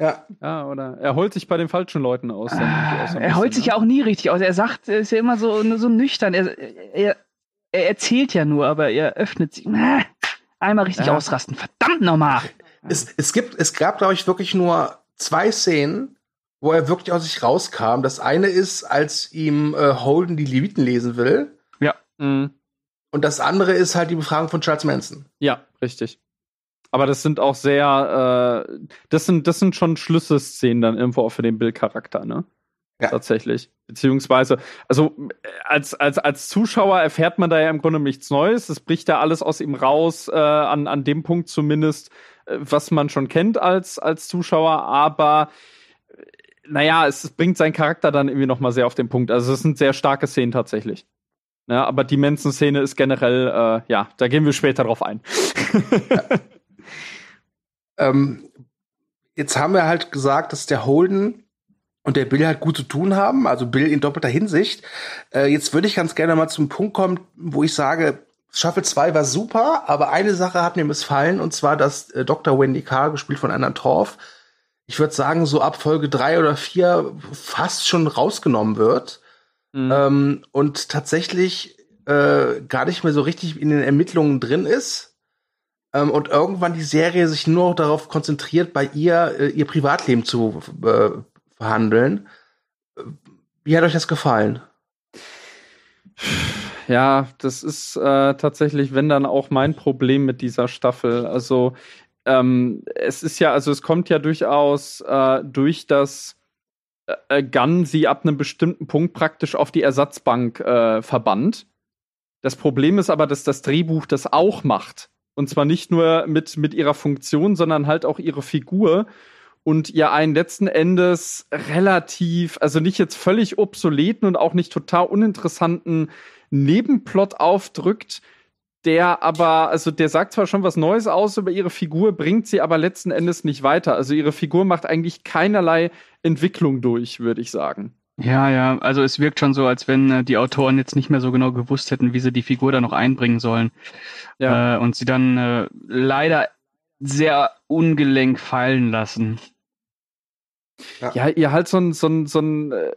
Ja. ja, oder er holt sich bei den falschen Leuten aus. Ah, er holt sich ja auch nie richtig aus. Er sagt, er ist ja immer so, so nüchtern. Er, er, er erzählt ja nur, aber er öffnet sich. Einmal richtig ja. ausrasten. Verdammt nochmal. Es, es gibt, es gab, glaube ich, wirklich nur zwei Szenen, wo er wirklich aus sich rauskam. Das eine ist, als ihm äh, Holden die Leviten lesen will. Ja. Mhm. Und das andere ist halt die Befragung von Charles Manson. Ja, richtig. Aber das sind auch sehr, äh, das sind, das sind schon Schlüsselszenen dann irgendwo auch für den Bill-Charakter, ne? Ja. Tatsächlich. Beziehungsweise, also als, als, als Zuschauer erfährt man da ja im Grunde nichts Neues. Es bricht ja alles aus ihm raus, äh, an, an dem Punkt zumindest, äh, was man schon kennt als, als Zuschauer, aber äh, naja, es bringt seinen Charakter dann irgendwie nochmal sehr auf den Punkt. Also es sind sehr starke Szenen tatsächlich. Ja, aber die Mensen-Szene ist generell, äh, ja, da gehen wir später drauf ein. ja. ähm, jetzt haben wir halt gesagt, dass der Holden und der Bill halt gut zu tun haben, also Bill in doppelter Hinsicht. Äh, jetzt würde ich ganz gerne mal zum Punkt kommen, wo ich sage, Staffel 2 war super, aber eine Sache hat mir missfallen, und zwar, dass äh, Dr. Wendy Carr, gespielt von Anna Torf, ich würde sagen, so ab Folge 3 oder 4 fast schon rausgenommen wird. Mhm. Ähm, und tatsächlich äh, gar nicht mehr so richtig in den Ermittlungen drin ist. Ähm, und irgendwann die Serie sich nur darauf konzentriert, bei ihr äh, ihr Privatleben zu behandeln. Wie hat euch das gefallen? Ja, das ist äh, tatsächlich, wenn dann auch mein Problem mit dieser Staffel. Also ähm, es ist ja, also es kommt ja durchaus äh, durch das äh, äh Gunn sie ab einem bestimmten Punkt praktisch auf die Ersatzbank äh, verbannt. Das Problem ist aber, dass das Drehbuch das auch macht. Und zwar nicht nur mit, mit ihrer Funktion, sondern halt auch ihre Figur und ihr einen letzten Endes relativ, also nicht jetzt völlig obsoleten und auch nicht total uninteressanten Nebenplot aufdrückt, der aber, also der sagt zwar schon was Neues aus über ihre Figur, bringt sie aber letzten Endes nicht weiter. Also ihre Figur macht eigentlich keinerlei Entwicklung durch, würde ich sagen. Ja, ja, also es wirkt schon so, als wenn äh, die Autoren jetzt nicht mehr so genau gewusst hätten, wie sie die Figur da noch einbringen sollen. Ja. Äh, und sie dann äh, leider sehr ungelenk fallen lassen. Ja. ja, ihr halt so ein, so ein, so ein, äh,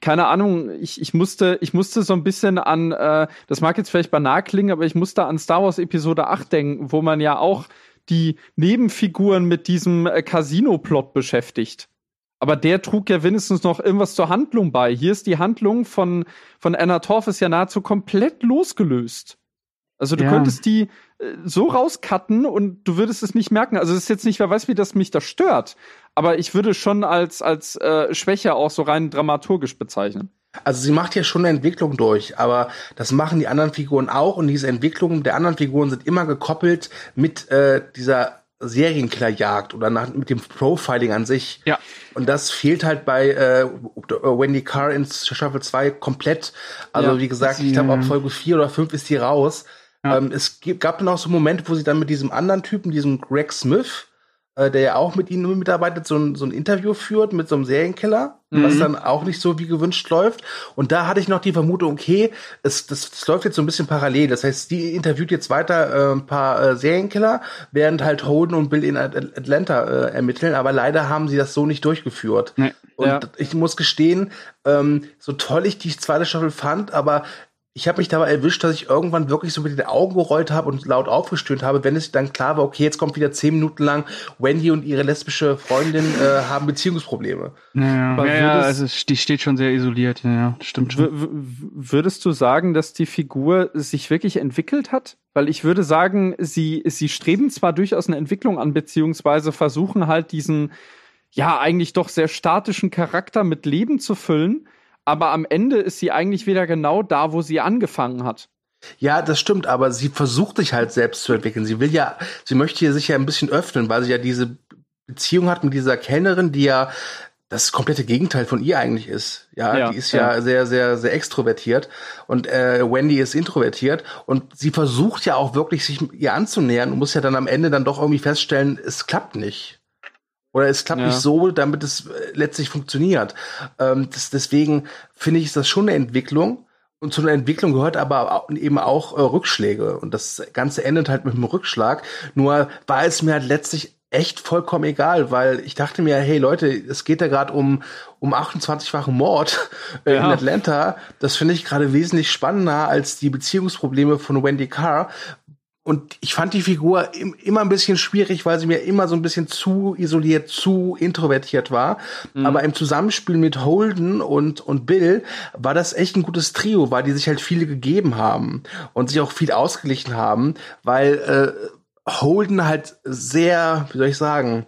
keine Ahnung, ich, ich musste, ich musste so ein bisschen an, äh, das mag jetzt vielleicht banal klingen, aber ich musste an Star Wars Episode 8 denken, wo man ja auch die Nebenfiguren mit diesem äh, Casino-Plot beschäftigt. Aber der trug ja wenigstens noch irgendwas zur Handlung bei. Hier ist die Handlung von, von Anna Torf ist ja nahezu komplett losgelöst. Also du ja. könntest die so rauscutten und du würdest es nicht merken. Also es ist jetzt nicht, wer weiß, wie das mich da stört. Aber ich würde schon als, als äh, Schwäche auch so rein dramaturgisch bezeichnen. Also sie macht ja schon eine Entwicklung durch, aber das machen die anderen Figuren auch und diese Entwicklungen der anderen Figuren sind immer gekoppelt mit äh, dieser Serienkillerjagd oder nach, mit dem Profiling an sich. Ja. Und das fehlt halt bei äh, Wendy Carr in Staffel 2 komplett. Also ja, wie gesagt, ich glaube, ab Folge 4 oder 5 ist die raus. Ja. Ähm, es gab noch so Momente, wo sie dann mit diesem anderen Typen, diesem Greg Smith, äh, der ja auch mit ihnen mitarbeitet, so ein, so ein Interview führt mit so einem Serienkiller, mhm. was dann auch nicht so wie gewünscht läuft. Und da hatte ich noch die Vermutung, okay, es, das, das läuft jetzt so ein bisschen parallel. Das heißt, die interviewt jetzt weiter äh, ein paar äh, Serienkiller, während halt Holden und Bill in Atlanta äh, ermitteln. Aber leider haben sie das so nicht durchgeführt. Nee. Und ja. ich muss gestehen, ähm, so toll ich die zweite Staffel fand, aber ich habe mich dabei erwischt, dass ich irgendwann wirklich so mit den Augen gerollt habe und laut aufgestöhnt habe, wenn es dann klar war, okay, jetzt kommt wieder zehn Minuten lang Wendy und ihre lesbische Freundin äh, haben Beziehungsprobleme. Ja, ja, ja also die steht schon sehr isoliert, ja, stimmt schon. Würdest du sagen, dass die Figur sich wirklich entwickelt hat? Weil ich würde sagen, sie, sie streben zwar durchaus eine Entwicklung an, beziehungsweise versuchen halt diesen, ja, eigentlich doch sehr statischen Charakter mit Leben zu füllen aber am Ende ist sie eigentlich wieder genau da, wo sie angefangen hat. Ja, das stimmt, aber sie versucht sich halt selbst zu entwickeln. Sie will ja, sie möchte hier sich ja ein bisschen öffnen, weil sie ja diese Beziehung hat mit dieser Kellnerin, die ja das komplette Gegenteil von ihr eigentlich ist. Ja, ja die ist ja, ja, sehr, sehr, sehr extrovertiert und äh, Wendy ist introvertiert und sie versucht ja auch wirklich sich ihr anzunähern und muss ja dann am Ende dann doch irgendwie feststellen, es klappt nicht. Oder es klappt ja. nicht so, damit es äh, letztlich funktioniert. Ähm, das, deswegen finde ich, ist das schon eine Entwicklung. Und zu einer Entwicklung gehört aber eben auch äh, Rückschläge. Und das Ganze endet halt mit einem Rückschlag. Nur war es mir halt letztlich echt vollkommen egal, weil ich dachte mir, hey Leute, es geht da gerade um um 28-fachen Mord äh, ja. in Atlanta. Das finde ich gerade wesentlich spannender als die Beziehungsprobleme von Wendy Carr, und ich fand die Figur im, immer ein bisschen schwierig, weil sie mir immer so ein bisschen zu isoliert, zu introvertiert war. Mhm. Aber im Zusammenspiel mit Holden und, und Bill war das echt ein gutes Trio, weil die sich halt viele gegeben haben und sich auch viel ausgeglichen haben, weil äh, Holden halt sehr, wie soll ich sagen,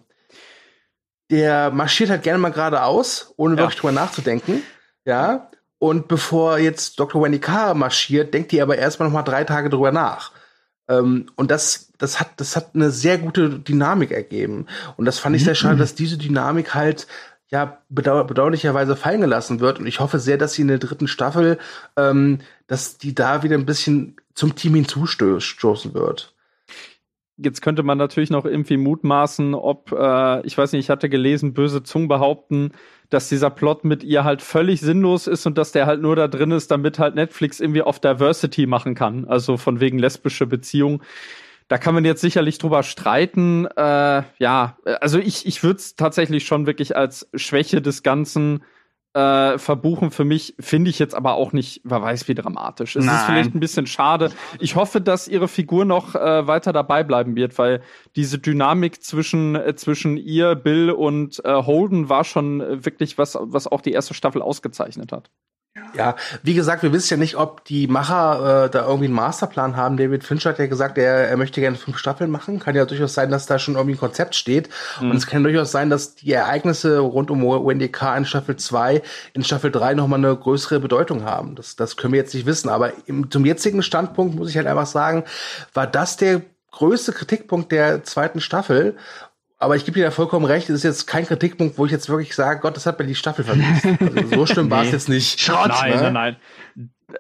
der marschiert halt gerne mal geradeaus, ohne ja. wirklich drüber nachzudenken. Ja. Und bevor jetzt Dr. Wendy Carr marschiert, denkt die aber erstmal noch mal drei Tage drüber nach. Ähm, und das, das hat, das hat eine sehr gute Dynamik ergeben. Und das fand ich sehr schade, dass diese Dynamik halt ja bedau bedauerlicherweise fallen gelassen wird. Und ich hoffe sehr, dass sie in der dritten Staffel, ähm, dass die da wieder ein bisschen zum Team hinzustoßen wird. Jetzt könnte man natürlich noch irgendwie mutmaßen, ob, äh, ich weiß nicht, ich hatte gelesen, böse Zungen behaupten, dass dieser Plot mit ihr halt völlig sinnlos ist und dass der halt nur da drin ist, damit halt Netflix irgendwie auf Diversity machen kann. Also von wegen lesbische Beziehung. Da kann man jetzt sicherlich drüber streiten. Äh, ja, also ich, ich würde es tatsächlich schon wirklich als Schwäche des Ganzen äh, verbuchen für mich, finde ich jetzt aber auch nicht, wer weiß wie dramatisch. Es Nein. ist vielleicht ein bisschen schade. Ich hoffe, dass ihre Figur noch äh, weiter dabei bleiben wird, weil diese Dynamik zwischen, äh, zwischen ihr, Bill und äh, Holden war schon wirklich was, was auch die erste Staffel ausgezeichnet hat. Ja, wie gesagt, wir wissen ja nicht, ob die Macher äh, da irgendwie einen Masterplan haben. David Fincher hat ja gesagt, er, er möchte gerne fünf Staffeln machen. Kann ja durchaus sein, dass da schon irgendwie ein Konzept steht. Mhm. Und es kann durchaus sein, dass die Ereignisse rund um Wendy K. in Staffel 2 in Staffel 3 nochmal eine größere Bedeutung haben. Das, das können wir jetzt nicht wissen. Aber im, zum jetzigen Standpunkt muss ich halt einfach sagen, war das der größte Kritikpunkt der zweiten Staffel. Aber ich gebe dir ja vollkommen recht, es ist jetzt kein Kritikpunkt, wo ich jetzt wirklich sage, Gott, das hat mir die Staffel vermisst. Also so schlimm nee. war es jetzt nicht. Schrott, nein, ne? nein,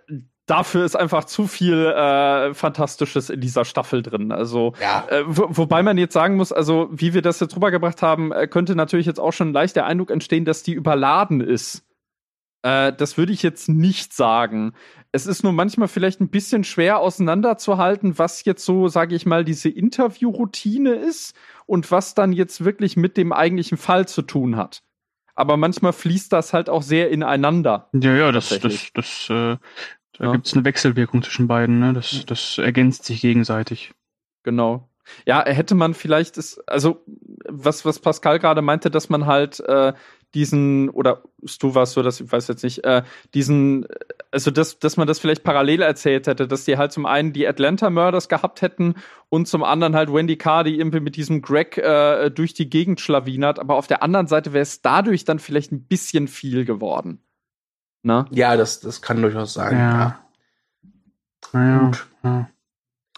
nein. Dafür ist einfach zu viel äh, Fantastisches in dieser Staffel drin. Also, ja. äh, wo, wobei man jetzt sagen muss, also wie wir das jetzt rübergebracht haben, äh, könnte natürlich jetzt auch schon leicht der Eindruck entstehen, dass die überladen ist. Äh, das würde ich jetzt nicht sagen. Es ist nur manchmal vielleicht ein bisschen schwer auseinanderzuhalten, was jetzt so, sage ich mal, diese Interviewroutine ist und was dann jetzt wirklich mit dem eigentlichen Fall zu tun hat. Aber manchmal fließt das halt auch sehr ineinander. Ja, ja, das, das, das, äh, da ja. gibt es eine Wechselwirkung zwischen beiden, ne? Das, das ergänzt sich gegenseitig. Genau. Ja, hätte man vielleicht, ist, also was, was Pascal gerade meinte, dass man halt äh, diesen, oder du warst so, das ich weiß jetzt nicht, äh, diesen, also dass, dass man das vielleicht parallel erzählt hätte, dass die halt zum einen die Atlanta Murders gehabt hätten und zum anderen halt Wendy Carr, die irgendwie mit diesem Greg äh, durch die Gegend schlawinert, aber auf der anderen Seite wäre es dadurch dann vielleicht ein bisschen viel geworden. Na? Ja, das, das kann durchaus sein. Ja. ja. Gut. Ja.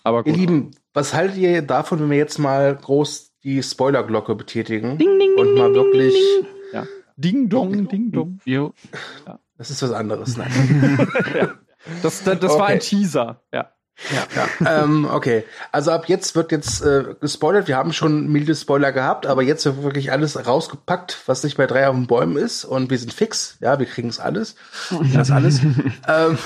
Aber gut. Ihr Lieben, was haltet ihr davon, wenn wir jetzt mal groß die Spoilerglocke betätigen? Ding, ding, und mal wirklich. Ding, ja. Ding dong, ding dong. Jo. Ja. Das ist was anderes. Nein. ja. Das, das, das okay. war ein Teaser, ja. Ja, ja. ähm, okay. Also ab jetzt wird jetzt äh, gespoilert. Wir haben schon milde Spoiler gehabt, aber jetzt wird wirklich alles rausgepackt, was nicht bei drei auf den Bäumen ist. Und wir sind fix. Ja, wir kriegen es alles. Das alles. ähm,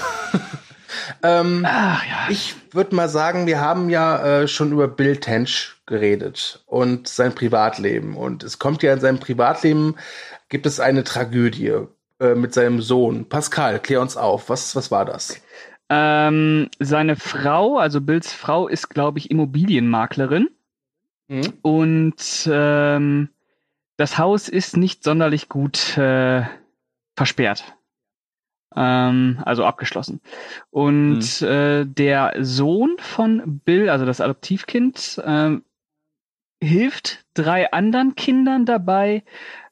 ähm, Ach, ja. Ich würde mal sagen, wir haben ja äh, schon über Bill Tench geredet und sein Privatleben. Und es kommt ja in seinem Privatleben, gibt es eine Tragödie äh, mit seinem Sohn. Pascal, klär uns auf. Was, was war das? Ähm, seine Frau, also Bills Frau, ist, glaube ich, Immobilienmaklerin. Mhm. Und ähm, das Haus ist nicht sonderlich gut äh, versperrt. Ähm, also abgeschlossen. Und mhm. äh, der Sohn von Bill, also das Adoptivkind, äh, hilft drei anderen Kindern dabei,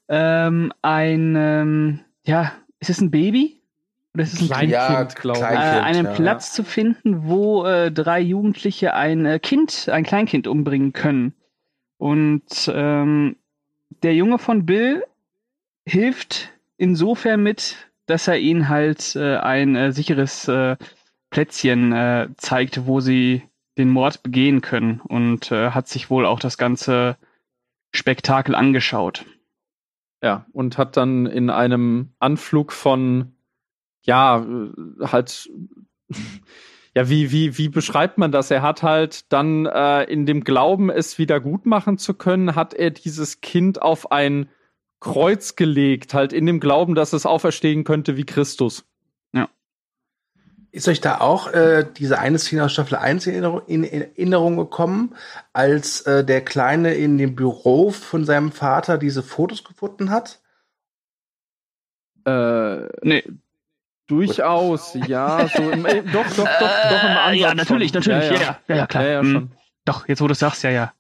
ähm, ein, ähm, ja, ist es ein Baby? Oder ist es ein Kleinkind, ja, glaube ich? Äh, einen ja. Platz zu finden, wo äh, drei Jugendliche ein äh, Kind, ein Kleinkind umbringen können. Und ähm, der Junge von Bill hilft insofern mit, dass er ihnen halt äh, ein äh, sicheres äh, Plätzchen zeigt, wo sie den Mord begehen können und hat sich wohl auch das ganze Spektakel angeschaut. Ja, und hat dann in einem Anflug von, ja, äh, halt, ja, wie, wie, wie beschreibt man das? Er hat halt dann äh, in dem Glauben, es wieder gut machen zu können, hat er dieses Kind auf ein Kreuz gelegt, halt in dem Glauben, dass es auferstehen könnte wie Christus. Ist euch da auch äh, diese eine Szene aus Staffel 1 in Erinnerung, in Erinnerung gekommen, als äh, der Kleine in dem Büro von seinem Vater diese Fotos gefunden hat? Äh, nee. Durchaus, ja. So im, äh, doch, doch, doch, doch im Ansatz. Ja, natürlich, schon. natürlich, ja, ja, ja, ja klar. Ja, ja, mhm. Doch, jetzt wo du sagst, ja, ja.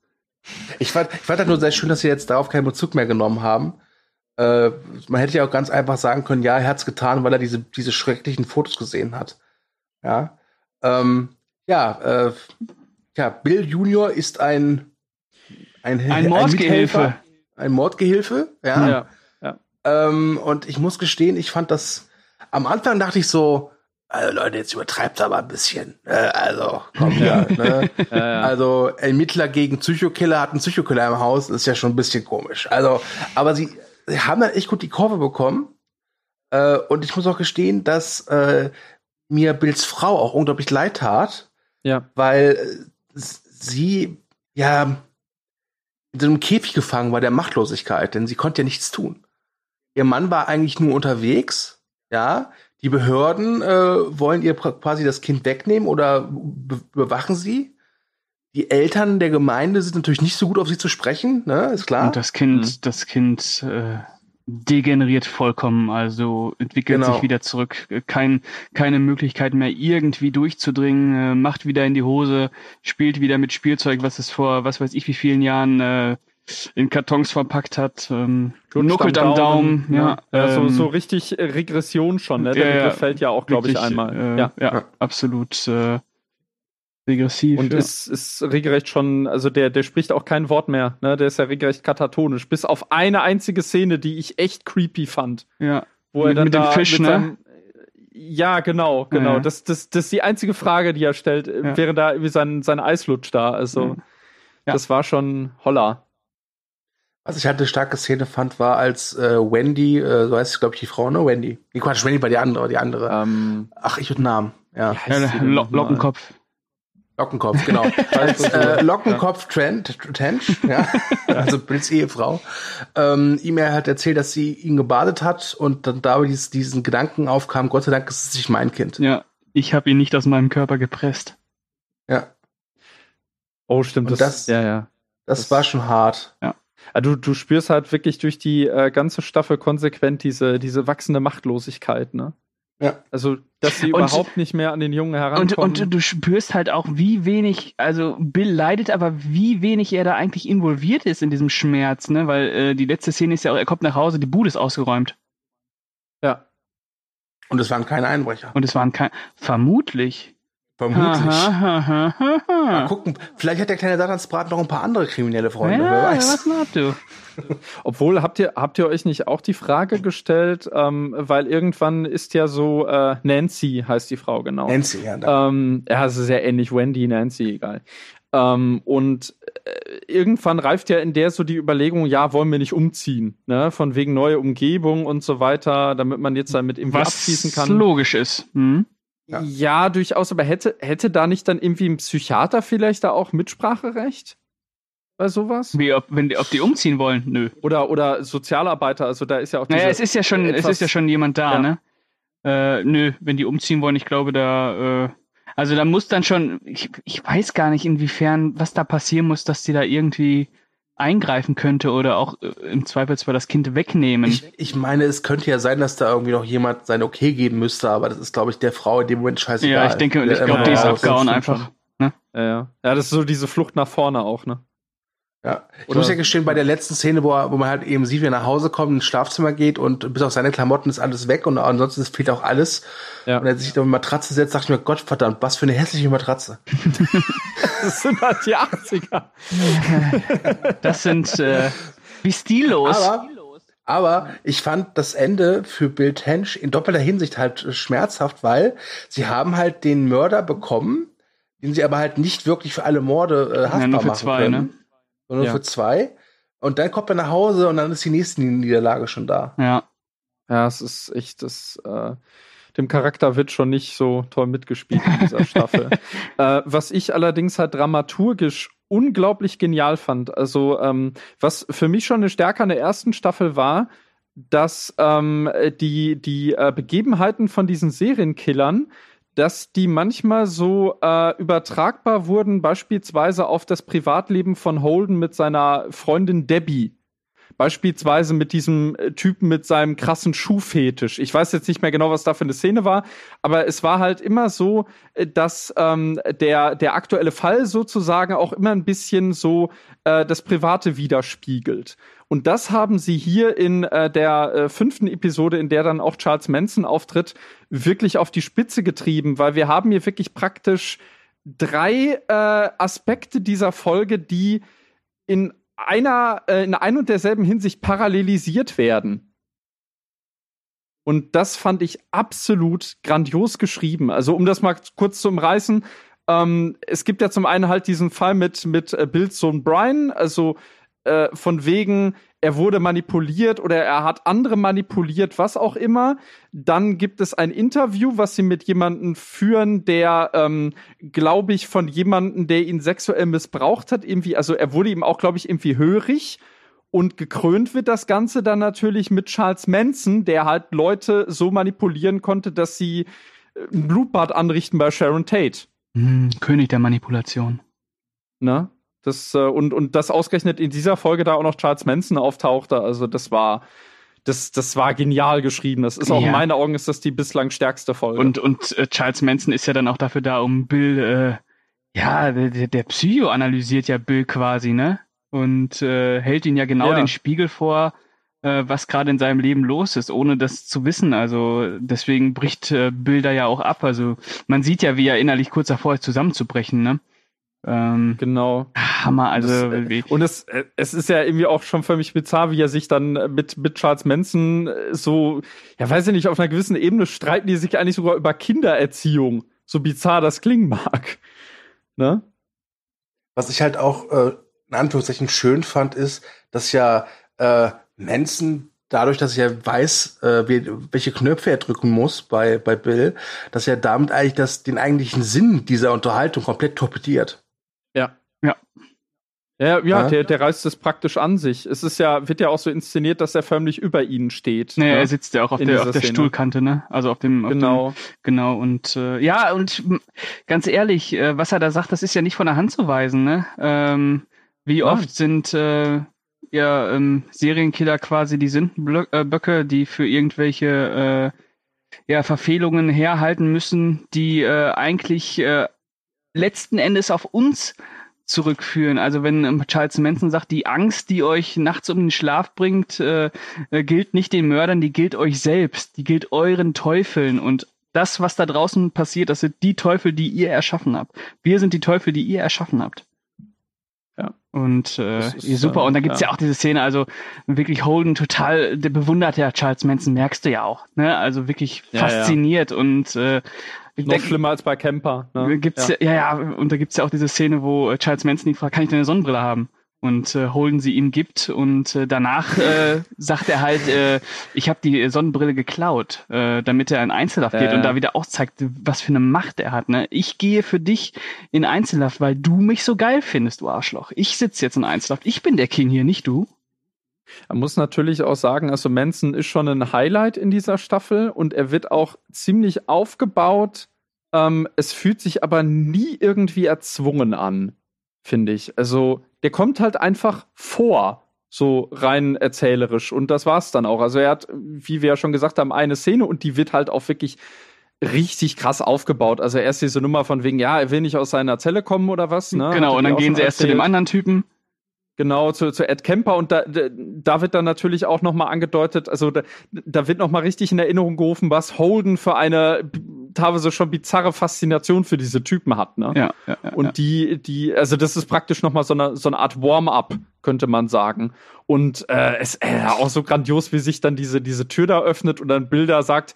Ich fand, ich fand das nur sehr schön, dass sie jetzt darauf keinen Bezug mehr genommen haben, äh, man hätte ja auch ganz einfach sagen können, ja, er hat's getan, weil er diese, diese schrecklichen Fotos gesehen hat. Ja. Ähm, ja, äh, ja, Bill Junior ist ein ein, ein Mordgehilfe. Ein, ein Mordgehilfe, ja. ja, ja. Ähm, und ich muss gestehen, ich fand das am Anfang dachte ich so, also Leute, jetzt übertreibt aber ein bisschen. Äh, also, komm ja. ne? ja, ja. Also, Ermittler gegen Psychokiller hat einen Psychokiller im Haus, ist ja schon ein bisschen komisch. Also, aber sie, sie haben dann echt gut die Kurve bekommen. Äh, und ich muss auch gestehen, dass äh, mir Bills Frau auch unglaublich leid tat. Ja. Weil äh, sie ja in so einem Käfig gefangen war der Machtlosigkeit, denn sie konnte ja nichts tun. Ihr Mann war eigentlich nur unterwegs, ja. Die Behörden äh, wollen ihr quasi das Kind wegnehmen oder be bewachen sie die Eltern der Gemeinde sind natürlich nicht so gut auf sie zu sprechen, ne? Ist klar. Und das Kind, mhm. das Kind äh, degeneriert vollkommen, also entwickelt genau. sich wieder zurück, kein, keine Möglichkeit mehr irgendwie durchzudringen, äh, macht wieder in die Hose, spielt wieder mit Spielzeug, was es vor, was weiß ich, wie vielen Jahren äh, in Kartons verpackt hat, ähm, nuckelt am Daumen, Daumen ja, ja ähm, so, so richtig Regression schon, ne? Der ja, fällt ja auch, glaube ich, einmal. Äh, ja. ja, absolut. Äh, Regressiv. Und ja. ist, ist regelrecht schon, also der, der spricht auch kein Wort mehr, ne? Der ist ja regelrecht katatonisch. Bis auf eine einzige Szene, die ich echt creepy fand. Ja. Wo er dann mit da dem Fisch, mit ne? seinem, ja, genau, genau. Ja. Das, das, das ist die einzige Frage, die er stellt, ja. während da irgendwie sein, sein Eis lutscht da. Also, ja. das war schon holler. Was ich halt eine starke Szene fand, war, als äh, Wendy, äh, so heißt es, glaube ich, die Frau, ne? Wendy. Nee, Quatsch, Wendy war die andere, die andere. Ähm, Ach, ich und Namen. Ja. ja Lockenkopf. Lockenkopf, genau. Als äh, Lockenkopf Trent, Trent ja, also Bills Ehefrau, ähm, ihm er hat erzählt, dass sie ihn gebadet hat und dann dabei dies, diesen Gedanken aufkam, Gott sei Dank ist es nicht mein Kind. Ja, ich habe ihn nicht aus meinem Körper gepresst. Ja. Oh, stimmt. das, das, ja, ja. Das, das, war schon hart. Ja. Ja, du, du spürst halt wirklich durch die äh, ganze Staffel konsequent diese, diese wachsende Machtlosigkeit, ne? Ja. Also, dass sie Und- überhaupt nicht mehr an den Jungen Und, herankommen. und du spürst halt auch, wie wenig, also Bill leidet, aber wie wenig er da eigentlich involviert ist in diesem Schmerz, ne? Weil äh, die letzte Szene ist ja auch, er kommt nach Hause, die Bude ist ausgeräumt. ja. Und es waren keine Einbrecher. Und es waren kein. Vermutlich. Vermutlich. Ha, ha, ha, ha, Mal gucken, vielleicht hat der kleine Satansbraten noch ein paar andere kriminelle Freunde, Ja, wer weiß. was macht du? Obwohl, habt ihr, habt ihr euch nicht auch die Frage gestellt, ähm, weil irgendwann ist ja so, äh, Nancy heißt die Frau, genau. Nancy, ja. Da. Ähm, ja, es ist sehr ähnlich, Wendy, Nancy, egal. Ähm, und äh, irgendwann reift ja in der so die Überlegung, ja, wollen wir nicht umziehen, ne? Von wegen neue Umgebung und so weiter, damit man jetzt damit irgendwie abschließen Was kann. logisch ist. Hm? Ja. Ja. durchaus, aber hätte, hätte da nicht dann irgendwie ein Psychiater vielleicht da auch Mitspracherecht? Bei sowas? Wie, ob, wenn die, ob die umziehen wollen? Nö. Oder, oder Sozialarbeiter, also da ist ja auch Naja, es ist ja schon, es ist ja schon jemand da, Ja. ne? Äh, nö, wenn die umziehen wollen, ich glaube, da, äh, also da muss dann schon, ich, ich weiß gar nicht, inwiefern, was da passieren muss, dass die da irgendwie eingreifen könnte oder auch äh, im Zweifelsfall das Kind wegnehmen. Ich, ich meine, es könnte ja sein, dass da irgendwie noch jemand sein Okay geben müsste, aber das ist, glaube ich, der Frau in dem Moment scheißegal. ja, ich denke, ich glaube, die ist abgehauen einfach. Ja, ja. ja, das ist so diese Flucht nach vorne auch, ne? Ja. Ich Oder- muss ja gestehen, bei der letzten Szene, wo, er, wo man halt eben sieht, wie er nach Hause kommt, ins Schlafzimmer geht und bis auf seine Klamotten ist alles weg und ansonsten fehlt auch alles. Ja. Und er sich auf eine Matratze setzt, dachte ich mir, Gott verdammt, was für eine hässliche Matratze. Das sind halt die 80er. Das sind, äh, wie stillos. Aber, aber ich fand das Ende für Bill Tench in doppelter Hinsicht halt schmerzhaft, weil sie haben halt den Mörder bekommen, den sie aber halt nicht wirklich für alle Morde äh, haftbar nur für machen zwei, können, ne? Sondern Ja. für zwei. Und dann kommt er nach Hause und dann ist die nächste Niederlage schon da. ja. Ja, es ist echt, das, äh, dem Charakter wird schon nicht so toll mitgespielt in dieser Staffel. äh, was ich allerdings halt dramaturgisch unglaublich genial fand. Also, ähm, was für mich schon eine Stärke an der ersten Staffel war, dass ähm, die, die äh, Begebenheiten von diesen Serienkillern, dass die manchmal so äh, übertragbar wurden, beispielsweise auf das Privatleben von Holden mit seiner Freundin Debbie. Beispielsweise mit diesem äh, Typen mit seinem krassen Schuhfetisch. Ich weiß jetzt nicht mehr genau, was da für eine Szene war, aber es war halt immer so, äh, dass ähm, der, der aktuelle Fall sozusagen auch immer ein bisschen so äh, das Private widerspiegelt. Und das haben sie hier in äh, der äh, fünften Episode, in der dann auch Charles Manson auftritt, wirklich auf die Spitze getrieben, weil wir haben hier wirklich praktisch drei äh, Aspekte dieser Folge, die in einer, äh, in ein und derselben Hinsicht parallelisiert werden. Und das fand ich absolut grandios geschrieben. Also, um das mal kurz zu umreißen, ähm, es gibt ja zum einen halt diesen Fall mit, mit äh, Sohn Brian, also äh, von wegen, er wurde manipuliert oder er hat andere manipuliert, was auch immer. Dann gibt es ein Interview, was sie mit jemandem führen, der, ähm, glaube ich, von jemandem, der ihn sexuell missbraucht hat, irgendwie, also er wurde ihm auch, glaube ich, irgendwie hörig. Und gekrönt wird das Ganze dann natürlich mit Charles Manson, der halt Leute so manipulieren konnte, dass sie äh, ein Blutbad anrichten bei Sharon Tate. Hm, König der Manipulation. Ne? Das, äh, und, und das ausgerechnet in dieser Folge da auch noch Charles Manson auftauchte. Also das war, das, das war genial geschrieben. Das ist auch Ja. in meinen Augen ist das die bislang stärkste Folge. Und, und äh, Charles Manson ist ja dann auch dafür da, um Bill, äh, ja, der, der- Psycho analysiert ja Bill quasi, ne? Und äh, hält ihn ja genau Ja. den Spiegel vor, äh, was gerade in seinem Leben los ist, ohne das zu wissen. Also deswegen bricht äh, Bill da ja auch ab. Also man sieht ja, wie er innerlich kurz davor ist, zusammenzubrechen, ne? Ähm, genau. Hammer, also Das, äh, Und es, äh, es ist ja irgendwie auch schon für mich bizarr, wie er sich dann äh, mit, mit Charles Manson äh, so, ja, weiß ich nicht, auf einer gewissen Ebene streiten die sich eigentlich sogar über Kindererziehung. So bizarr das klingen mag. Ne? Was ich halt auch äh, in Anführungszeichen schön fand, ist, dass ja äh, Manson dadurch, dass er weiß, äh, wie, welche Knöpfe er drücken muss bei, bei Bill, dass er damit eigentlich das, den eigentlichen Sinn dieser Unterhaltung komplett torpediert. Ja. Ja. Ja, ja, Ja. Der, der reißt es praktisch an sich. Es ist ja, wird ja auch so inszeniert, dass er förmlich über ihnen steht. Nee, ne? er sitzt ja auch auf In der, auf der Szene. Stuhlkante, ne? Also auf dem, auf Genau. Dem, genau. Und äh, ja, und m, ganz ehrlich, äh, was er da sagt, das ist ja nicht von der Hand zu weisen, ne? Ähm, wie Nein. oft sind äh, ja, ähm, Serienkiller quasi die Sündenböcke, äh, die für irgendwelche äh, ja, Verfehlungen herhalten müssen, die äh, eigentlich äh, letzten Endes auf uns zurückführen. Also wenn ähm, Charles Manson sagt, die Angst, die euch nachts um den Schlaf bringt, äh, äh, gilt nicht den Mördern, die gilt euch selbst, die gilt euren Teufeln und das, was da draußen passiert, das sind die Teufel, die ihr erschaffen habt. Wir sind die Teufel, die ihr erschaffen habt. Ja. Und äh, ist, super. Und dann gibt's ja. ja. auch diese Szene, also wirklich Holden total, der bewundert ja Charles Manson, merkst du ja auch. Ne? Also wirklich ja, fasziniert ja. und äh, noch denk, schlimmer als bei Camper. Ne? Gibt's ja. ja, ja, und da gibt's ja auch diese Szene, wo äh, Charles Manson ihn fragt, kann ich denn eine Sonnenbrille haben? Und äh, Holden sie ihm gibt und äh, danach äh, sagt er halt, äh, ich habe die Sonnenbrille geklaut, äh, damit er in Einzelhaft geht und da wieder auch zeigt, was für eine Macht er hat. Ne? Ich gehe für dich in Einzelhaft, weil du mich so geil findest, du Arschloch. Ich sitze jetzt in Einzelhaft. Ich bin der King hier, nicht du. Man muss natürlich auch sagen, also Manson ist schon ein Highlight in dieser Staffel und er wird auch ziemlich aufgebaut. Ähm, es fühlt sich aber nie irgendwie erzwungen an, finde ich. Also der kommt halt einfach vor, so rein erzählerisch und das war's dann auch. Also er hat, wie wir ja schon gesagt haben, eine Szene und die wird halt auch wirklich richtig krass aufgebaut. Also erst diese Nummer von wegen, ja, er will nicht aus seiner Zelle kommen oder was. Ne? Genau, und dann gehen sie erst zu dem anderen Typen. Genau, zu, zu Ed Kemper und da, da wird dann natürlich auch nochmal angedeutet, also da, da wird nochmal richtig in Erinnerung gerufen, was Holden für eine teilweise schon bizarre Faszination für diese Typen hat, ne? Ja. ja, ja und die, die, also das ist praktisch nochmal so eine, so eine Art Warm-up, könnte man sagen. Und äh, es äh, auch so grandios, wie sich dann diese, diese Tür da öffnet und dann Bilder sagt,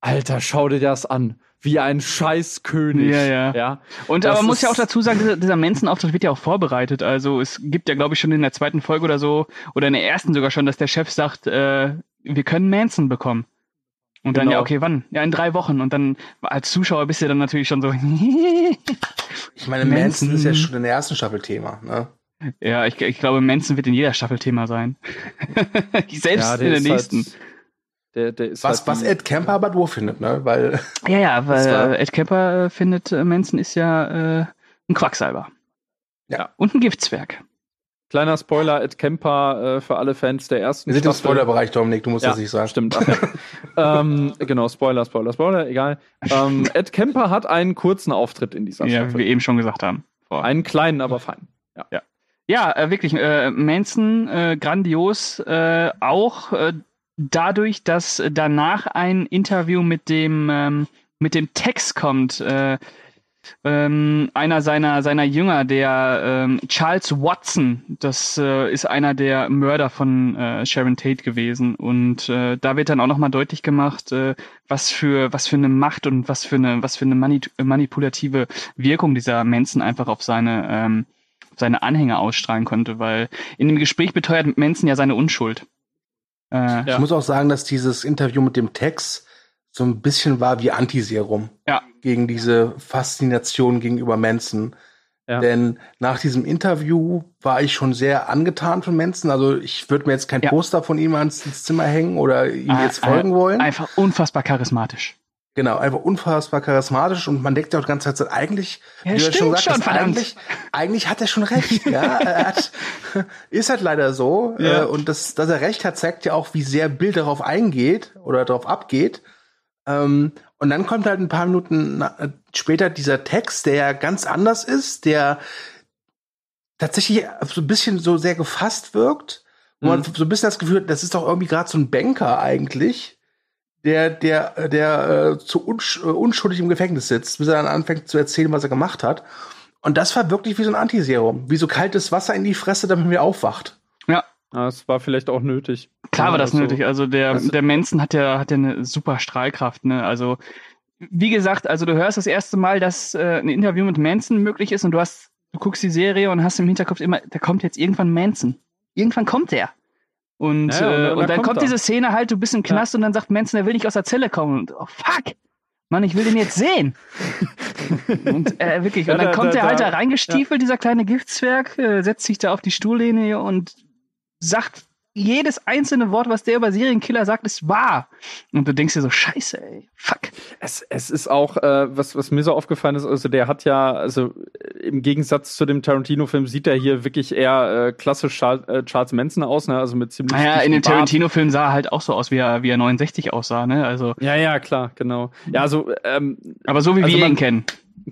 Alter, schau dir das an wie ein Scheißkönig. Ja, ja. ja? Und das aber man muss ja auch dazu sagen, dieser, dieser Manson-Auftritt wird ja auch vorbereitet. Also es gibt ja, glaube ich, schon in der zweiten Folge oder so, oder in der ersten sogar schon, dass der Chef sagt, äh, wir können Manson bekommen. Und dann, genau. ja, okay, wann? Ja, in drei Wochen. Und dann als Zuschauer bist du dann natürlich schon so. ich meine, Manson, Manson ist ja schon in der ersten Staffel Thema, ne? Ja, ich, ich glaube, Manson wird in jeder Staffel Thema sein. Selbst ja, in der halt nächsten. Halt der, der ist was, halt was Ed Kemper aber doof findet, ne? Weil, ja, ja, weil Ed Kemper äh, findet, äh, Manson ist ja äh, ein Quacksalber. Ja. Und ein Giftzwerg. Kleiner Spoiler, Ed Kemper äh, für alle Fans der ersten Wir sind im Spoilerbereich, Dominik, du musst ja, das nicht sagen. Stimmt. ähm, genau, Spoiler, Spoiler, Spoiler, egal. Ähm, Ed Kemper hat einen kurzen Auftritt in dieser ja, Staffel. Ja, wie wir eben schon gesagt haben. Vor. Einen kleinen, aber fein. Ja, ja. ja äh, wirklich, äh, Manson, äh, grandios, äh, auch äh, dadurch, dass danach ein Interview mit dem, ähm, mit dem Text kommt, äh, ähm, einer seiner, seiner Jünger, der ähm, Charles Watson, das äh, ist einer der Mörder von äh, Sharon Tate gewesen. Und äh, da wird dann auch nochmal deutlich gemacht, äh, was für was für eine Macht und was für eine, was für eine manip manipulative Wirkung dieser Manson einfach auf seine, ähm, seine Anhänger ausstrahlen konnte, weil in dem Gespräch beteuert Manson ja seine Unschuld. Äh, ich ja. muss auch sagen, dass dieses Interview mit dem Text so ein bisschen war wie Antiserum ja. gegen diese Faszination gegenüber Manson. Ja. Denn nach diesem Interview war ich schon sehr angetan von Manson. Also ich würde mir jetzt kein ja. Poster von ihm ans Zimmer hängen oder ihm ah, jetzt folgen wollen. Einfach unfassbar charismatisch. Genau, einfach unfassbar charismatisch und man denkt ja auch die ganze Zeit, eigentlich, ja, wie du schon sagst, schon, eigentlich, eigentlich hat er schon recht, ja. er hat, ist halt leider so. Ja. Äh, und das, dass er recht hat, zeigt ja auch, wie sehr Bill darauf eingeht oder darauf abgeht. Ähm, und dann kommt halt ein paar Minuten später dieser Text, der ja ganz anders ist, der tatsächlich so ein bisschen so sehr gefasst wirkt. Wo man mhm. so ein bisschen das Gefühl hat, das ist doch irgendwie gerade so ein Banker eigentlich der, der, der äh, zu unsch äh, unschuldig im Gefängnis sitzt, bis er dann anfängt zu erzählen, was er gemacht hat. Und das war wirklich wie so ein Antiserum, wie so kaltes Wasser in die Fresse, damit man wieder aufwacht. Ja. Das war vielleicht auch nötig. Klar war das also, nötig. Also der, also, der Manson hat ja, hat ja eine super Strahlkraft, ne? Also, wie gesagt, also du hörst das erste Mal, dass äh, ein Interview mit Manson möglich ist und du hast, du guckst die Serie und hast im Hinterkopf immer, da kommt jetzt irgendwann Manson. Irgendwann kommt der. Und, ja, und, äh, und, dann kommt, kommt diese Szene halt, du bist im Knast ja. und dann sagt Manson, er will nicht aus der Zelle kommen. Und, oh fuck! Mann, ich will den jetzt sehen. und äh, wirklich, und dann kommt der halt da reingestiefelt, dieser kleine Giftswerk, äh, setzt sich da auf die Stuhllehne und sagt jedes einzelne Wort, was der über Serienkiller sagt, ist wahr. Und du denkst dir so, scheiße, ey, fuck. Es, es ist auch, äh, was, was mir so aufgefallen ist, also der hat ja, also im Gegensatz zu dem Tarantino-Film sieht er hier wirklich eher äh, klassisch Charles, äh, Charles Manson aus, ne? Also mit ziemlich. Naja, in den Tarantino-Filmen sah er halt auch so aus, wie er, wie er 69 aussah, ne? Also. Ja, ja, klar, genau. Ja, also, ähm, Aber so wie also wir man- ihn kennen.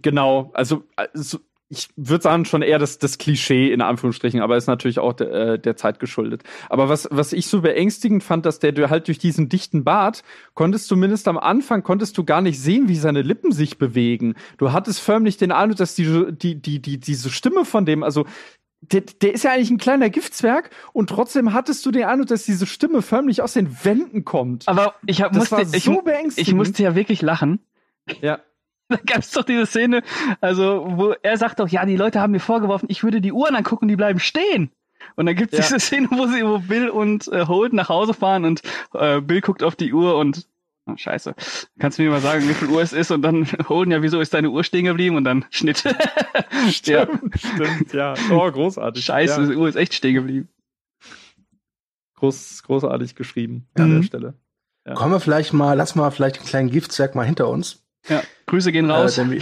Genau, also, also ich würde sagen, schon eher das, das Klischee in Anführungsstrichen, aber ist natürlich auch de, äh, der Zeit geschuldet. Aber was, was ich so beängstigend fand, dass der du halt durch diesen dichten Bart konntest zumindest am Anfang konntest du gar nicht sehen, wie seine Lippen sich bewegen. Du hattest förmlich den Eindruck, dass die, die, die, die, diese Stimme von dem, also der, der ist ja eigentlich ein kleiner Giftzwerg und trotzdem hattest du den Eindruck, dass diese Stimme förmlich aus den Wänden kommt. Aber ich hab, Das musste, war ich, so mu- beängstigend. ich musste ja wirklich lachen. Ja. Da gab es doch diese Szene, also wo er sagt doch, ja, die Leute haben mir vorgeworfen, ich würde die Uhren angucken, die bleiben stehen. Und dann gibt es Ja. diese Szene, wo sie, wo Bill und äh, Holt nach Hause fahren und äh, Bill guckt auf die Uhr und oh, Scheiße, kannst du mir mal sagen, wie viel Uhr es ist? Und dann Holden, ja, wieso ist deine Uhr stehen geblieben? Und dann Schnitt. ja, Stimmt, ja. Oh, großartig. Scheiße, Ja. die Uhr ist echt stehen geblieben. Groß, großartig geschrieben an Mhm. der Stelle. Ja. Kommen wir vielleicht mal, lass mal vielleicht einen kleinen Giftzwerg mal hinter uns. Ja, Grüße gehen raus. Äh,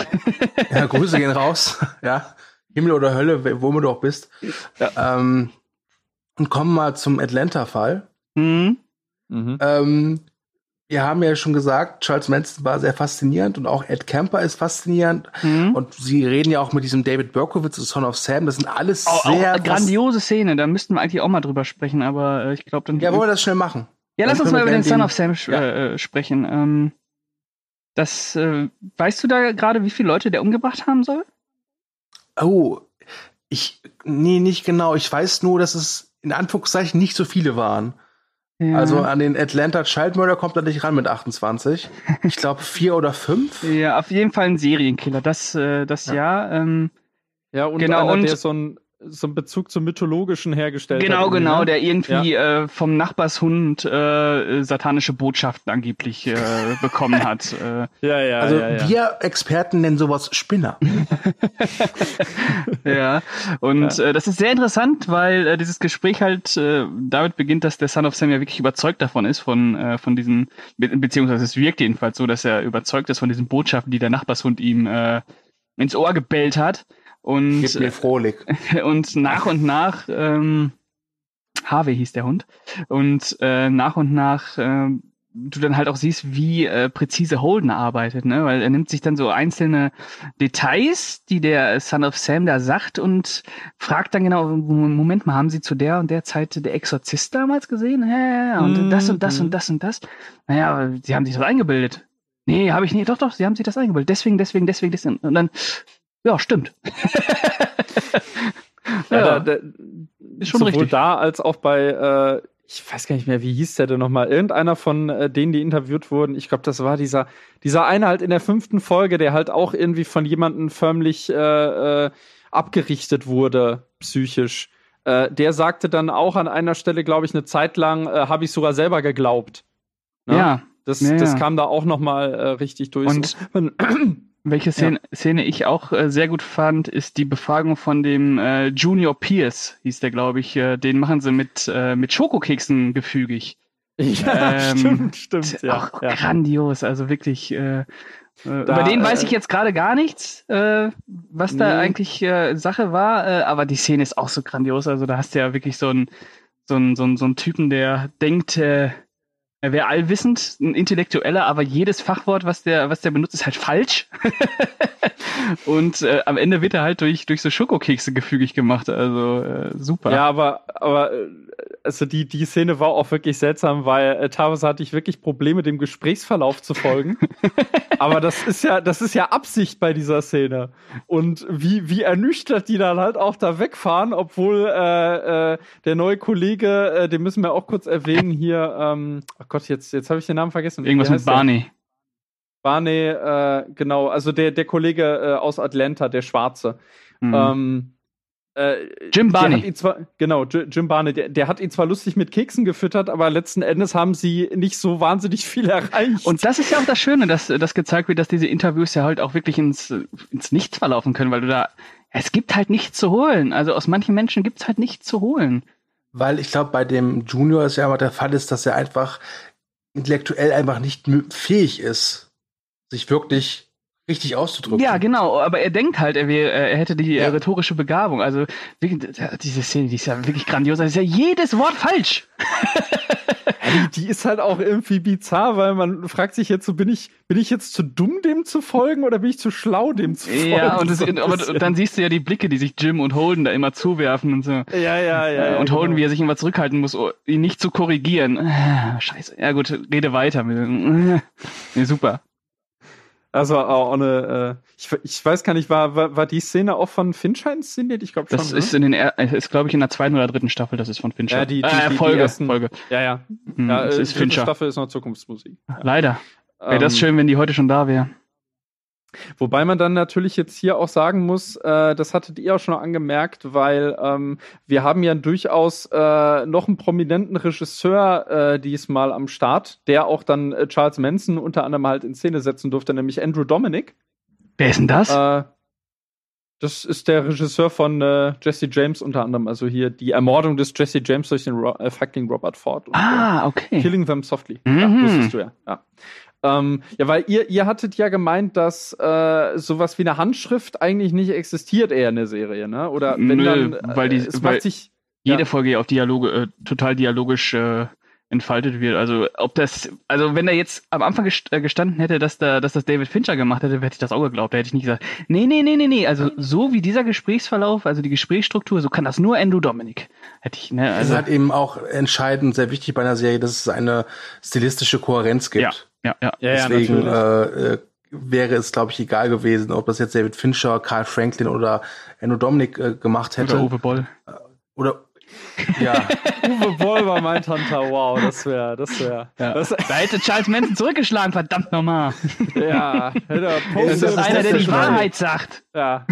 ja, Grüße gehen raus. Ja, Himmel oder Hölle, wo du auch bist. Ähm, und kommen mal zum Atlanta-Fall. hm? Mhm. Ähm, wir haben ja schon gesagt, Charles Manson war sehr faszinierend und auch Ed Kemper ist faszinierend. Hm? Und sie reden ja auch mit diesem David Berkowitz, Son of Sam. Das sind alles Auch, sehr auch grandiose Szene, da müssten wir eigentlich auch mal drüber sprechen, aber äh, ich glaube dann. Ja, wollen wir das schnell machen? Ja, lass Dann uns mal über den Son of Sam Ja. äh, äh, sprechen. Ähm, das, äh, weißt du da gerade, wie viele Leute der umgebracht haben soll? Oh, ich, nee, nicht genau. Ich weiß nur, dass es in Anführungszeichen nicht so viele waren. Ja. Also an den Atlanta Child Murder kommt er nicht ran mit 28. Ich glaube vier oder fünf. ja, auf jeden Fall ein Serienkiller. Das, äh, das ja. Ja. ähm, Ja, und Genau, einer, und- der so ein so einen Bezug zum Mythologischen hergestellt genau, hat. genau, ne? der irgendwie äh, vom Nachbarshund äh, satanische Botschaften angeblich äh, bekommen hat. Äh, Ja, ja, Also ja, ja. wir Experten nennen sowas Spinner. ja, und Äh, das ist sehr interessant, weil äh, dieses Gespräch halt äh, damit beginnt, dass der Son of Sam ja wirklich überzeugt davon ist, von, äh, von diesen, be beziehungsweise es wirkt jedenfalls so, dass er überzeugt ist von diesen Botschaften, die der Nachbarshund ihm äh, ins Ohr gebellt hat. Und, Gib mir Frohlich. und nach und nach, ähm, Harvey hieß der Hund, und äh, nach und nach ähm, du dann halt auch siehst, wie äh, präzise Holden arbeitet, ne? Weil er nimmt sich dann so einzelne Details, die der Son of Sam da sagt und fragt dann genau, Moment mal, haben Sie zu der und der Zeit der Exorzist damals gesehen? Ja, und Mhm. das und das und das und das. Naja, Sie haben sich das eingebildet. Nee, habe ich nicht. Doch, doch, Sie haben sich das eingebildet. Deswegen, deswegen, deswegen, deswegen. Und dann, ja, stimmt. Ja, da, da, Ist schon sowohl richtig. da als auch bei, äh, ich weiß gar nicht mehr, wie hieß der denn nochmal? Irgendeiner von äh, denen, die interviewt wurden. Ich glaube, das war dieser, dieser eine halt in der fünften Folge, der halt auch irgendwie von jemandem förmlich äh, äh, abgerichtet wurde, psychisch. Äh, der sagte dann auch an einer Stelle, glaube ich, eine Zeit lang, äh, habe ich sogar selber geglaubt. Ne? Ja. Das, Ja, das ja. kam da auch noch mal äh, richtig durch. Und- So. Welche Szene, Szene ich auch äh, sehr gut fand, ist die Befragung von dem äh, Junior Pierce, hieß der, glaube ich. Äh, den machen sie mit, äh, mit Schokokeksen gefügig. ja, Ähm, stimmt, stimmt. Ja, auch ja. grandios, also wirklich. Äh, äh, Da, über den weiß äh, ich jetzt gerade gar nichts, äh, was da Nee. eigentlich äh, Sache war, äh, aber die Szene ist auch so grandios. Also da hast du ja wirklich so einen so einen, so einen, so einen Typen, der denkt, äh, er wäre allwissend, ein Intellektueller, aber jedes Fachwort, was der, was der benutzt, ist halt falsch. Und äh, am Ende wird er halt durch, durch so Schokokekse gefügig gemacht. Also äh, super. Ja, aber, aber äh, also die, die Szene war auch wirklich seltsam, weil äh, teilweise hatte ich wirklich Probleme, dem Gesprächsverlauf zu folgen. aber das ist ja, das ist ja Absicht bei dieser Szene. Und wie, wie ernüchtert die dann halt auch da wegfahren, obwohl äh, äh, der neue Kollege, äh, den müssen wir auch kurz erwähnen hier, ähm, ach Gott, jetzt, jetzt habe ich den Namen vergessen. Irgendwas mit? Barney. Barney, äh, genau, also der, der Kollege äh, aus Atlanta, der Schwarze. Mhm. Ähm, äh, Jim Barney. Hat ihn zwar, genau, Jim Barney, der, der hat ihn zwar lustig mit Keksen gefüttert, aber letzten Endes haben sie nicht so wahnsinnig viel erreicht. Und das ist ja auch das Schöne, dass, dass gezeigt wird, dass diese Interviews ja halt auch wirklich ins, ins Nichts verlaufen können, weil du da, es gibt halt nichts zu holen. Also aus manchen Menschen gibt es halt nichts zu holen. Weil ich glaube, bei dem Junior ist ja immer der Fall ist, dass er einfach intellektuell einfach nicht fähig ist, sich wirklich richtig auszudrücken. Ja, genau, aber er denkt halt, er, wär, er hätte die ja. rhetorische Begabung. Also diese Szene, die ist ja wirklich grandios. Das ist ja jedes Wort falsch. die, die, ist halt auch irgendwie bizarr, weil man fragt sich jetzt so, bin ich, bin ich jetzt zu dumm, dem zu folgen oder bin ich zu schlau, dem zu folgen? Ja, und, das, aber dann siehst du ja die Blicke, die sich Jim und Holden da immer zuwerfen und so. Ja, ja, ja. Und Holden, genau. wie er sich immer zurückhalten muss, oh, ihn nicht zu korrigieren. Ah, scheiße. Ja gut, rede weiter. Ja, super. Also auch eine, äh, ich, ich weiß gar nicht, war, war, war die Szene auch von Fincher inszeniert? Ich glaube schon. Das ist ne? in den ist glaube ich in der zweiten oder dritten Staffel, das ist von Fincher. Ja, die, die, äh, die Folge, die ersten, Folge. Ja, ja. Hm, ja das äh, ist Fincher. Staffel ist noch Zukunftsmusik. Leider. Wäre das ähm, schön, wenn die heute schon da wäre. Wobei man dann natürlich jetzt hier auch sagen muss, äh, das hattet ihr auch schon angemerkt, weil ähm, wir haben ja durchaus äh, noch einen prominenten Regisseur äh, diesmal am Start, der auch dann äh, Charles Manson unter anderem halt in Szene setzen durfte, nämlich Andrew Dominic. Wer ist denn das? Äh, das ist der Regisseur von äh, Jesse James unter anderem, also hier die Ermordung des Jesse James durch den Ro äh, fucking Robert Ford. Ah, okay. Killing Them Softly. Mhm. Ja, wusstest du ja. ja. Ähm, ja, weil ihr, ihr hattet ja gemeint, dass äh, sowas wie eine Handschrift eigentlich nicht existiert eher in der Serie, ne? Oder wenn Nö, dann, äh, weil die, es weil sich jede ja. Folge ja auf Dialoge äh, total dialogisch äh, entfaltet wird. Also ob das, also wenn er jetzt am Anfang äh, gestanden hätte, dass da, dass das David Fincher gemacht hätte, hätte ich das auch geglaubt. Da hätte ich nicht gesagt, nee, nee, nee, nee, nee. Also so wie dieser Gesprächsverlauf, also die Gesprächsstruktur, so kann das nur Andrew Dominic. Hätte ich, ne? Also, das ist halt eben auch entscheidend, sehr wichtig bei einer Serie, dass es eine stilistische Kohärenz gibt. Ja. Ja, ja. Deswegen ja, äh, wäre es, glaube ich, egal gewesen, ob das jetzt David Fincher, Carl Franklin oder Enno Dominic äh, gemacht hätte. Oder Uwe Boll. Äh, oder ja. Uwe Boll war mein Tanta, wow, das wäre, das wäre. Ja. Da hätte Charles Manson zurückgeschlagen, verdammt nochmal. Ja, hätte Das ist einer, der die Wahrheit sagt. Ja.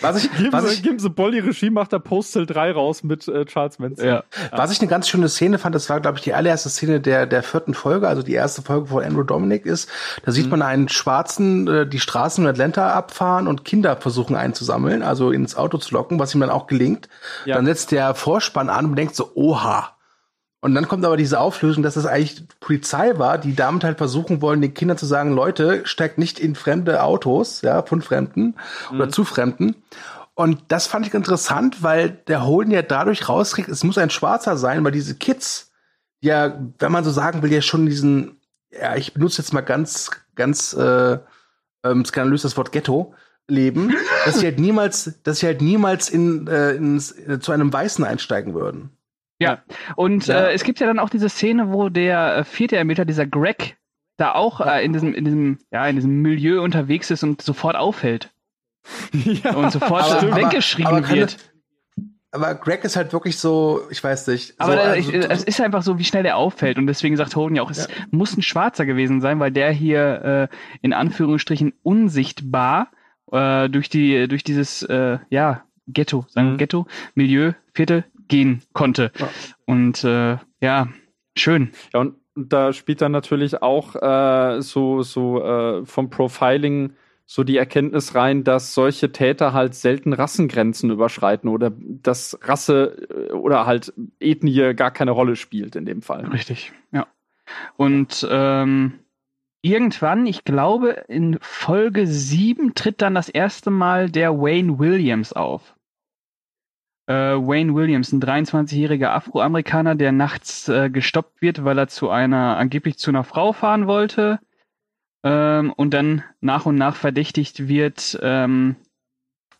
Was ich, geben, was ich, geben sie Bolly Regie, macht der Postal 3 raus mit äh, Charles Manson. Ja. Was ich eine ganz schöne Szene fand, das war, glaube ich, die allererste Szene der, der vierten Folge, also die erste Folge von Andrew Dominic ist. Da sieht mhm. man einen Schwarzen äh, die Straßen in Atlanta abfahren und Kinder versuchen einzusammeln, also ins Auto zu locken, was ihm dann auch gelingt. Ja. Dann setzt der Vorspann an und denkt so, oha. Und dann kommt aber diese Auflösung, dass das eigentlich Polizei war, die damit halt versuchen wollen, den Kindern zu sagen, Leute, steigt nicht in fremde Autos, ja, von Fremden mhm. oder zu Fremden. Und das fand ich interessant, weil der Holden ja dadurch rauskriegt, es muss ein Schwarzer sein, weil diese Kids, ja, wenn man so sagen will, ja schon diesen, ja, ich benutze jetzt mal ganz, ganz äh, ähm, skandalös das Wort Ghetto, leben, dass sie halt niemals, dass sie halt niemals in, äh, ins, äh, zu einem Weißen einsteigen würden. Ja, und ja. Äh, es gibt ja dann auch diese Szene, wo der äh, vierte Ermittler, dieser Greg, da auch äh, in diesem, in diesem, ja, in diesem Milieu unterwegs ist und sofort auffällt. Ja, und sofort aber, weggeschrieben aber, aber wird. Aber Greg ist halt wirklich so, ich weiß nicht. Aber so, also, ich, es ist einfach so, wie schnell der auffällt. Und deswegen sagt Hogan ja auch, es ja. muss ein Schwarzer gewesen sein, weil der hier äh, in Anführungsstrichen unsichtbar äh, durch die, durch dieses, äh, ja, Ghetto, sagen mhm. Ghetto, Milieu, Viertel gehen konnte. Ja. Und äh, ja, schön. Ja, und da spielt dann natürlich auch äh, so, so äh, vom Profiling so die Erkenntnis rein, dass solche Täter halt selten Rassengrenzen überschreiten oder dass Rasse äh, oder halt Ethnie gar keine Rolle spielt in dem Fall. Richtig, ja. Und ähm, irgendwann, ich glaube, in Folge 7 tritt dann das erste Mal der Wayne Williams auf. Äh, Wayne Williams, ein 23-jähriger Afroamerikaner, der nachts äh, gestoppt wird, weil er zu einer, angeblich zu einer Frau fahren wollte ähm, und dann nach und nach verdächtigt wird, ähm,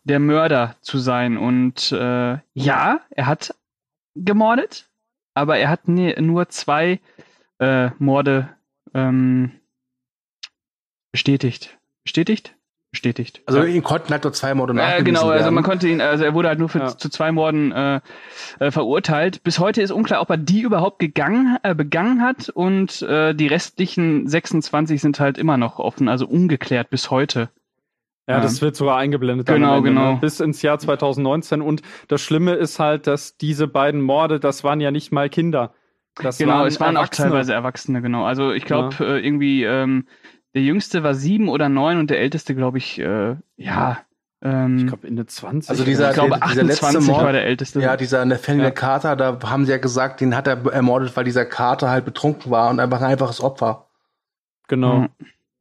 der Mörder zu sein. Und äh, ja, er hat gemordet, aber er hat ne, nur zwei äh, Morde ähm, bestätigt. Bestätigt? Bestätigt. Also ihn konnten halt nur zwei Morde nachgewiesen äh, Genau, also man konnte ihn, also er wurde halt nur für, ja. zu zwei Morden äh, äh, verurteilt. Bis heute ist unklar, ob er die überhaupt gegangen, äh, begangen hat und äh, die restlichen 26 sind halt immer noch offen, also ungeklärt bis heute. Ja, das wird sogar eingeblendet. Genau, Ende, genau. Ne? Bis ins Jahr 2019. Und das Schlimme ist halt, dass diese beiden Morde, das waren ja nicht mal Kinder. Das genau, waren es waren auch teilweise Erwachsene, genau. Also ich glaube ja. äh, irgendwie ähm, der jüngste war sieben oder neun und der älteste, glaube ich, äh, ja, Ähm, ich glaube, Ende 20. Also dieser, ich glaube, 28 Mord, war der älteste. Ja, dieser Nathaniel ja. Carter, da haben sie ja gesagt, den hat er ermordet, weil dieser Carter halt betrunken war und einfach ein einfaches Opfer. Genau. Mhm.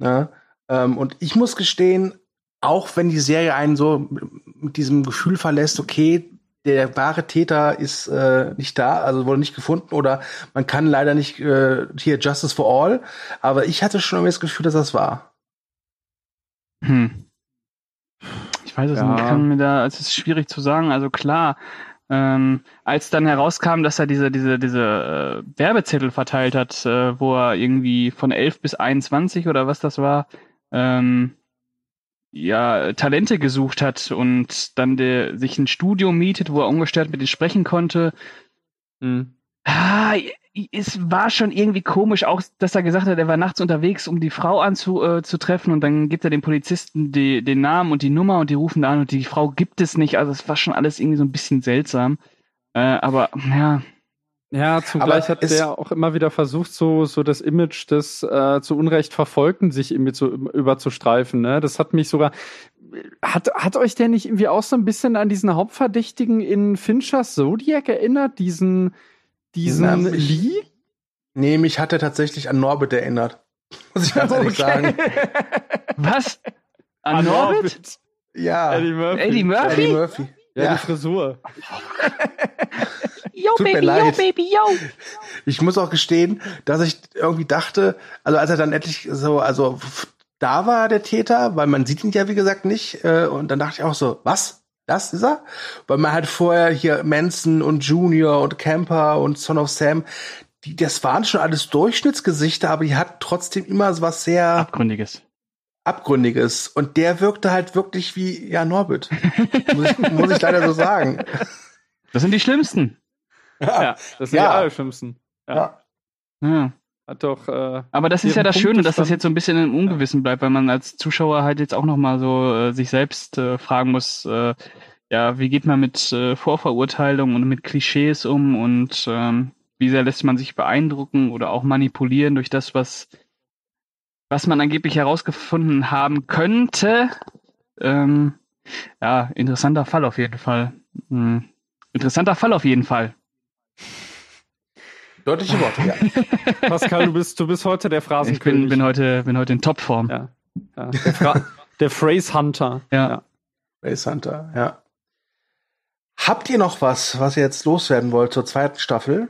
Ja, ähm, und ich muss gestehen, auch wenn die Serie einen so mit diesem Gefühl verlässt, okay, der wahre Täter ist äh, nicht da, also wurde nicht gefunden oder man kann leider nicht äh, hier Justice for All, aber ich hatte schon irgendwie das Gefühl, dass das war. Hm. Ich weiß es ja. nicht, kann mir da, es ist schwierig zu sagen, also klar, ähm, als dann herauskam, dass er diese, diese, diese äh, Werbezettel verteilt hat, äh, wo er irgendwie von 11 bis 21 oder was das war, ähm, ja, Talente gesucht hat und dann der, sich ein Studio mietet, wo er ungestört mit denen sprechen konnte. Mhm. Ah, es war schon irgendwie komisch, auch dass er gesagt hat, er war nachts unterwegs, um die Frau anzutreffen äh, und dann gibt er dem Polizisten die, den Namen und die Nummer und die rufen da an und die Frau gibt es nicht. Also es war schon alles irgendwie so ein bisschen seltsam. Äh, aber ja, ja, zugleich hat der auch immer wieder versucht, so, so das Image des äh, zu Unrecht Verfolgten sich irgendwie zu, überzustreifen. Ne? Das hat mich sogar. Hat, hat euch der nicht irgendwie auch so ein bisschen an diesen Hauptverdächtigen in Finchers Zodiac erinnert? Diesen, diesen Na, mich, Lee? Nee, mich hat er tatsächlich an Norbit erinnert. Muss ich ganz okay. ehrlich sagen. Was? An, an Norbit? Norbit? Ja. Eddie Murphy. Eddie Murphy? Eddie Murphy. Ja, ja, die Frisur. yo, Tut Baby, yo, Baby, yo. Ich muss auch gestehen, dass ich irgendwie dachte, also als er dann endlich so, also da war der Täter, weil man sieht ihn ja wie gesagt nicht, äh, und dann dachte ich auch so, was? Das ist er? Weil man halt vorher hier Manson und Junior und Camper und Son of Sam, die, das waren schon alles Durchschnittsgesichter, aber die hat trotzdem immer so was sehr Abgründiges. Abgründiges. Und der wirkte halt wirklich wie, ja, Norbit. muss, ich, muss ich leider so sagen. Das sind die Schlimmsten. Ja, ja das sind ja. die Allerschlimmsten. Ja. ja. Hat doch, äh, Aber das ist ja das Schöne, dass das jetzt so ein bisschen im Ungewissen bleibt, weil man als Zuschauer halt jetzt auch nochmal so äh, sich selbst äh, fragen muss, äh, ja, wie geht man mit äh, Vorverurteilungen und mit Klischees um und ähm, wie sehr lässt man sich beeindrucken oder auch manipulieren durch das, was was man angeblich herausgefunden haben könnte. Ähm, ja, interessanter Fall auf jeden Fall. Hm. Interessanter Fall auf jeden Fall. Deutliche Worte, ja. Pascal, du bist, du bist heute der Phrasenkönig. Ich bin, bin, heute, bin heute in Topform. Ja. ja. Der, der Phrase Hunter. Ja. ja. Phrase Hunter, ja. Habt ihr noch was, was ihr jetzt loswerden wollt zur zweiten Staffel?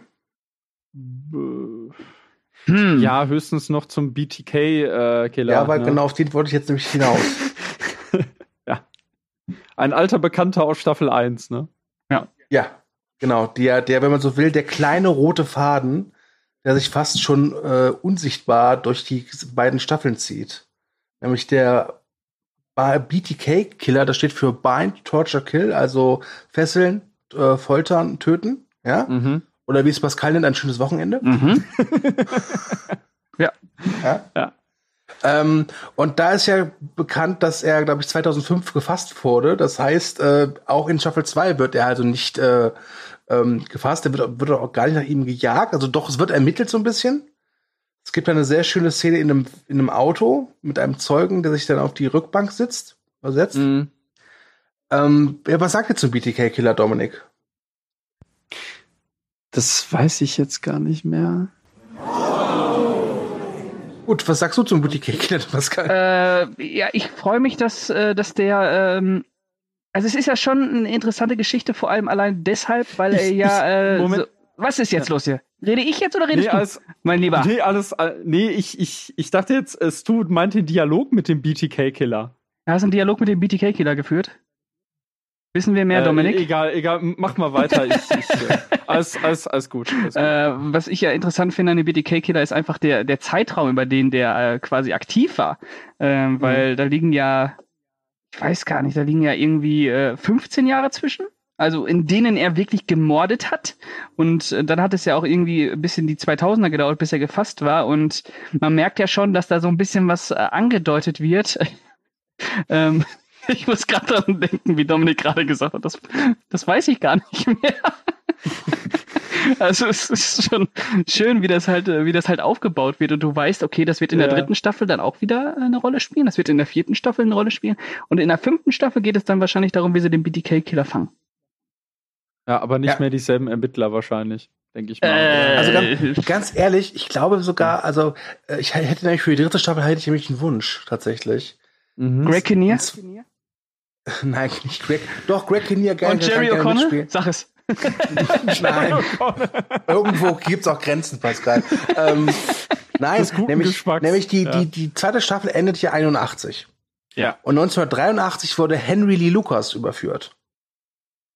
Hm. Ja, höchstens noch zum BTK-Killer. Äh, ja, aber ne? genau auf den wollte ich jetzt nämlich hinaus. ja. Ein alter Bekannter aus Staffel 1, ne? Ja. Ja, genau. Der, der, wenn man so will, der kleine rote Faden, der sich fast schon äh, unsichtbar durch die beiden Staffeln zieht. Nämlich der BTK-Killer, das steht für Bind, Torture, Kill, also fesseln, äh, foltern, töten. Ja. Mhm. Oder wie es Pascal nennt, ein schönes Wochenende. Mhm. ja. ja. ja. Ähm, und da ist ja bekannt, dass er, glaube ich, 2005 gefasst wurde. Das heißt, äh, auch in Staffel 2 wird er also nicht äh, ähm, gefasst. Er wird, wird auch gar nicht nach ihm gejagt. Also doch, es wird ermittelt so ein bisschen. Es gibt eine sehr schöne Szene in einem, in einem Auto mit einem Zeugen, der sich dann auf die Rückbank sitzt, setzt. Mhm. Ähm, ja, was sagt ihr zum BTK-Killer, Dominik? Das weiß ich jetzt gar nicht mehr. Gut, was sagst du zum Booty Cake, Pascal? Äh, ja, ich freue mich, dass, äh, dass der. Ähm, also es ist ja schon eine interessante Geschichte, vor allem allein deshalb, weil er ja. Äh, Moment. So, was ist jetzt ja. los hier? Rede ich jetzt oder redest nee, du, alles, mein Lieber? Nee, alles. Äh, nee, ich, ich, ich dachte jetzt, Stu meinte den Dialog mit dem BTK-Killer. Hast du einen Dialog mit dem BTK-Killer geführt? Wissen wir mehr, äh, Dominik? Egal, egal, mach mal weiter. ich, ich, äh, alles, alles, alles gut. Alles gut. Äh, was ich ja interessant finde an dem BTK-Killer ist einfach der, der Zeitraum, über den der äh, quasi aktiv war. Äh, weil mhm. da liegen ja, ich weiß gar nicht, da liegen ja irgendwie äh, 15 Jahre zwischen. Also in denen er wirklich gemordet hat. Und äh, dann hat es ja auch irgendwie ein bisschen die 2000er gedauert, bis er gefasst war. Und man merkt ja schon, dass da so ein bisschen was äh, angedeutet wird. ähm, ich muss gerade daran denken, wie Dominik gerade gesagt hat. Das, das weiß ich gar nicht mehr. Also es ist schon schön, wie das halt, wie das halt aufgebaut wird und du weißt, okay, das wird in der ja. dritten Staffel dann auch wieder eine Rolle spielen, das wird in der vierten Staffel eine Rolle spielen und in der fünften Staffel geht es dann wahrscheinlich darum, wie sie den BTK-Killer fangen. Ja, aber nicht ja. mehr dieselben Ermittler wahrscheinlich, denke ich mal. Äh, also ganz, ganz, ehrlich, ich glaube sogar, also äh, ich hätte nämlich für die dritte Staffel hätte ich nämlich einen Wunsch tatsächlich. Mhm. Greg Kinnear? Nein, nicht Greg. Doch, Greg Kinnear, geil. Und Jerry O'Connor? Sag es. nein. Irgendwo gibt's auch Grenzen, Pascal. ähm, nein, nämlich, nämlich die, ja. die, die zweite Staffel endet hier 81. Ja. Und 1983 wurde Henry Lee Lucas überführt.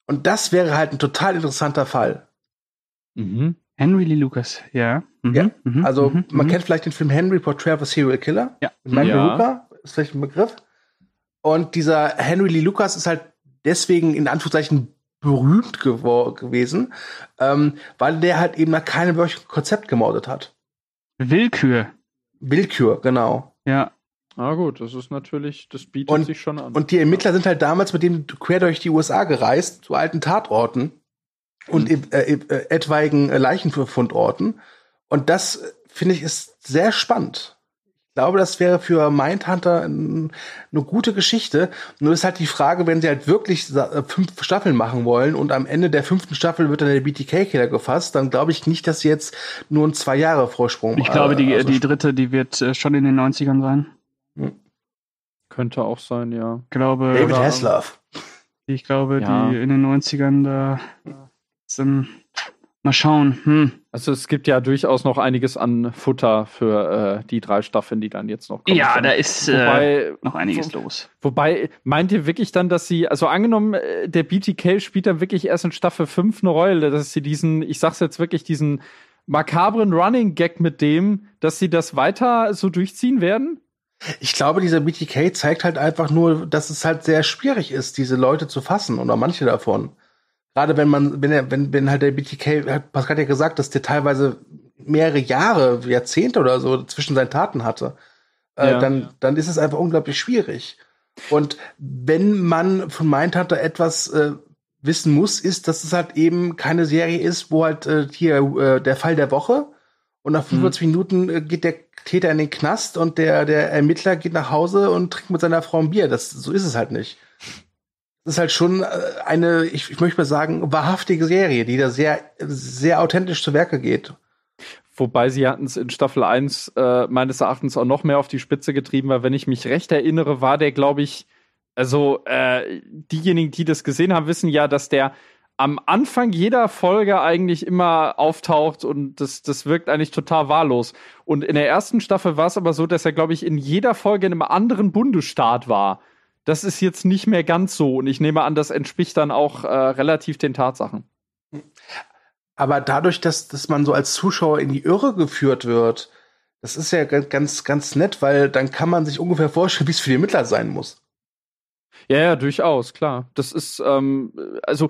Und das wäre halt ein total interessanter Fall. Mhm. Henry Lee Lucas, ja. Mhm. ja mhm. Also mhm. man mhm. kennt vielleicht den Film Henry Portrait of a Serial Killer. Ja. Michael ja. Luca, ist vielleicht ein Begriff. Und dieser Henry Lee Lucas ist halt deswegen in Anführungszeichen berühmt gewesen, ähm, weil der halt eben nach keinem solchen Konzept gemordet hat. Willkür. Willkür, genau. Ja. Ah gut, das ist natürlich, das bietet und, sich schon an. Und die Ermittler sind halt damals mit dem quer durch die USA gereist, zu alten Tatorten und hm. äh, äh, etwaigen Leichenfundorten. Und das, finde ich, ist sehr spannend glaube, das wäre für Mindhunter eine gute Geschichte. Nur ist halt die Frage, wenn sie halt wirklich äh, fünf Staffeln machen wollen und am Ende der fünften Staffel wird dann der BTK-Killer gefasst, dann glaube ich nicht, dass sie jetzt nur einen zwei Jahre Vorsprung Ich glaube, die, also die dritte, die wird äh, schon in den 90ern sein. Hm. Könnte auch sein, ja. Ich glaube. David Hasselhoff. Ich glaube, ja. die in den 90ern da sind Mal schauen. Hm. Also es gibt ja durchaus noch einiges an Futter für äh, die drei Staffeln, die dann jetzt noch kommen. Ja, da ist wobei, äh, noch einiges wo, los. Wobei, meint ihr wirklich dann, dass sie, also angenommen, äh, der BTK spielt dann wirklich erst in Staffel 5 eine Rolle, dass sie diesen, ich sag's jetzt wirklich, diesen makabren Running Gag mit dem, dass sie das weiter so durchziehen werden? Ich glaube, dieser BTK zeigt halt einfach nur, dass es halt sehr schwierig ist, diese Leute zu fassen oder manche davon gerade wenn man, wenn er, wenn, wenn halt der BTK, Pascal hat ja gesagt, dass der teilweise mehrere Jahre, Jahrzehnte oder so zwischen seinen Taten hatte, äh, ja. dann, dann ist es einfach unglaublich schwierig. Und wenn man von Mindhunter etwas äh, wissen muss, ist, dass es halt eben keine Serie ist, wo halt äh, hier äh, der Fall der Woche und nach 45 mhm. Minuten äh, geht der Täter in den Knast und der, der Ermittler geht nach Hause und trinkt mit seiner Frau ein Bier. Das, so ist es halt nicht das ist halt schon äh, eine, ich, ich möchte mal sagen, wahrhaftige Serie, die da sehr, sehr authentisch zu Werke geht. Wobei sie hatten es in Staffel 1 äh, meines Erachtens auch noch mehr auf die Spitze getrieben, weil wenn ich mich recht erinnere, war der, glaube ich, also äh, diejenigen, die das gesehen haben, wissen ja, dass der am Anfang jeder Folge eigentlich immer auftaucht und das, das wirkt eigentlich total wahllos. Und in der ersten Staffel war es aber so, dass er, glaube ich, in jeder Folge in einem anderen Bundesstaat war das ist jetzt nicht mehr ganz so. Und ich nehme an, das entspricht dann auch äh, relativ den Tatsachen. Aber dadurch, dass, dass man so als Zuschauer in die Irre geführt wird, das ist ja ganz, ganz nett, weil dann kann man sich ungefähr vorstellen, wie es für die Ermittler sein muss. Ja, ja, durchaus, klar. Das ist, ähm, also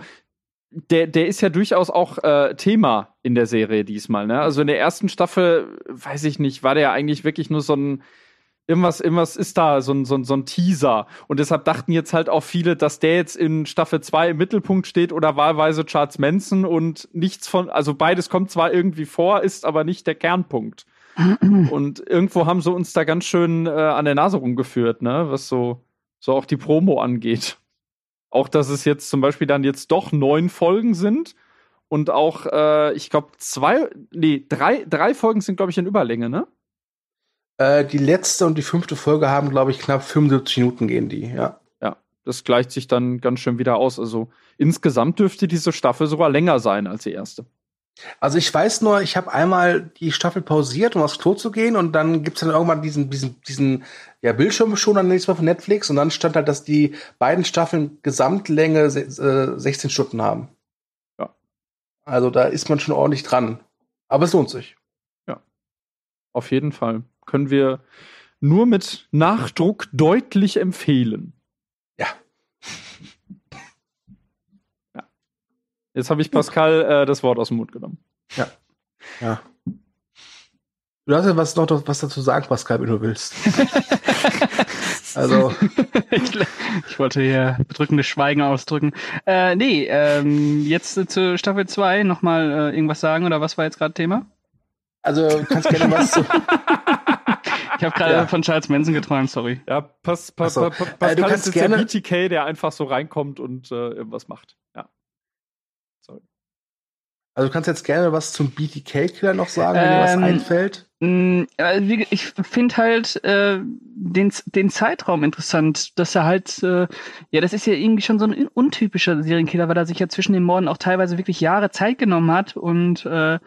der, der ist ja durchaus auch äh, Thema in der Serie diesmal. Ne? Also in der ersten Staffel, weiß ich nicht, war der ja eigentlich wirklich nur so ein Irgendwas, irgendwas ist da, so ein, so, ein, so ein Teaser. Und deshalb dachten jetzt halt auch viele, dass der jetzt in Staffel 2 im Mittelpunkt steht oder wahlweise Charles Manson und nichts von, also beides kommt zwar irgendwie vor, ist aber nicht der Kernpunkt. und irgendwo haben sie uns da ganz schön äh, an der Nase rumgeführt, ne, was so, so auch die Promo angeht. Auch, dass es jetzt zum Beispiel dann jetzt doch neun Folgen sind und auch, äh, ich glaube, zwei, nee, drei, drei Folgen sind, glaube ich, in Überlänge, ne? Äh, die letzte und die fünfte Folge haben, glaube ich, knapp 75 Minuten gehen die, ja. Ja, das gleicht sich dann ganz schön wieder aus. Also insgesamt dürfte diese Staffel sogar länger sein als die erste. Also ich weiß nur, ich habe einmal die Staffel pausiert, um aufs Klo zu gehen und dann gibt's dann irgendwann diesen, diesen, diesen ja, Bildschirm schon dann nächstes Mal von Netflix und dann stand halt, dass die beiden Staffeln Gesamtlänge äh, 16 Stunden haben. Ja. Also da ist man schon ordentlich dran. Aber es lohnt sich. Ja. Auf jeden Fall können wir nur mit Nachdruck deutlich empfehlen. Ja. ja. Jetzt habe ich Pascal äh, das Wort aus dem Mund genommen. Ja. Ja. Du hast ja was noch was dazu sagen, Pascal, wenn du willst. Also. ich, ich, wollte hier bedrückendes Schweigen ausdrücken. Äh, nee, ähm, jetzt äh, zu Staffel 2 nochmal äh, irgendwas sagen oder was war jetzt gerade Thema? Also, kannst gerne was zu. Ich habe gerade ja. von Charles Manson geträumt, sorry. Ja, pass, pass, so. pass, pass, äh, du kannst gerne der BTK, der einfach so reinkommt und äh, irgendwas macht. Ja. Sorry. Also du kannst jetzt gerne was zum BTK-Killer noch sagen, wenn ähm, dir was ähm, einfällt. Mm, ich finde halt äh, den, den Zeitraum interessant, dass er halt, äh, ja, das ist ja irgendwie schon so ein untypischer Serienkiller, weil er sich ja zwischen den Morden auch teilweise wirklich Jahre Zeit genommen hat und äh,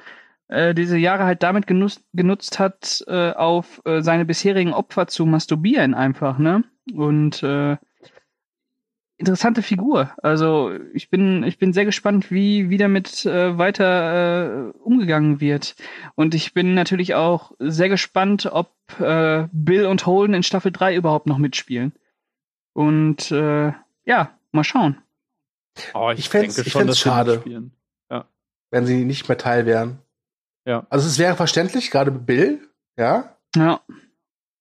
äh, diese Jahre halt damit genutzt, genutzt hat, äh, auf äh, seine bisherigen Opfer zu masturbieren einfach, ne? Und äh, interessante Figur. Also ich bin, ich bin sehr gespannt, wie, wie damit äh, weiter äh, umgegangen wird. Und ich bin natürlich auch sehr gespannt, ob äh, Bill und Holden in Staffel 3 überhaupt noch mitspielen. Und äh, ja, mal schauen. Oh, ich, ich fände es schade, ja. wenn sie nicht mehr Teil wären. Ja. Also es wäre verständlich, gerade Bill, ja. Ja.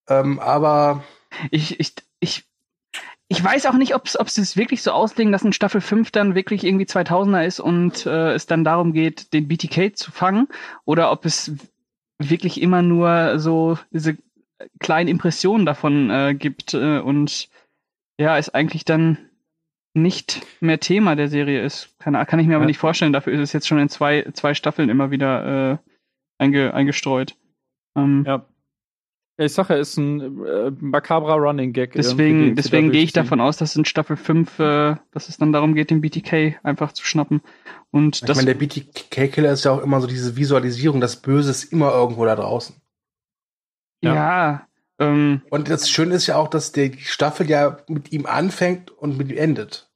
Ähm, aber ich, ich, ich, ich weiß auch nicht, ob sie es wirklich so auslegen, dass in Staffel 5 dann wirklich irgendwie 2000er ist und äh, es dann darum geht, den BTK zu fangen oder ob es wirklich immer nur so diese kleinen Impressionen davon äh, gibt äh, und ja, ist eigentlich dann nicht mehr Thema der Serie ist. Kann, kann ich mir aber nicht vorstellen. Dafür ist es jetzt schon in zwei, zwei Staffeln immer wieder äh, einge, eingestreut. Ähm, ja. Ich sage, er ist ein äh, makabrer Running Gag. Deswegen, deswegen gehe ich davon aus, dass in Staffel 5, äh, dass es dann darum geht, den BTK einfach zu schnappen. Und ich das meine, der BTK-Killer ist ja auch immer so diese Visualisierung, das Böse ist immer irgendwo da draußen. Ja. ja ähm, und das Schöne ist ja auch, dass die Staffel ja mit ihm anfängt und mit ihm endet.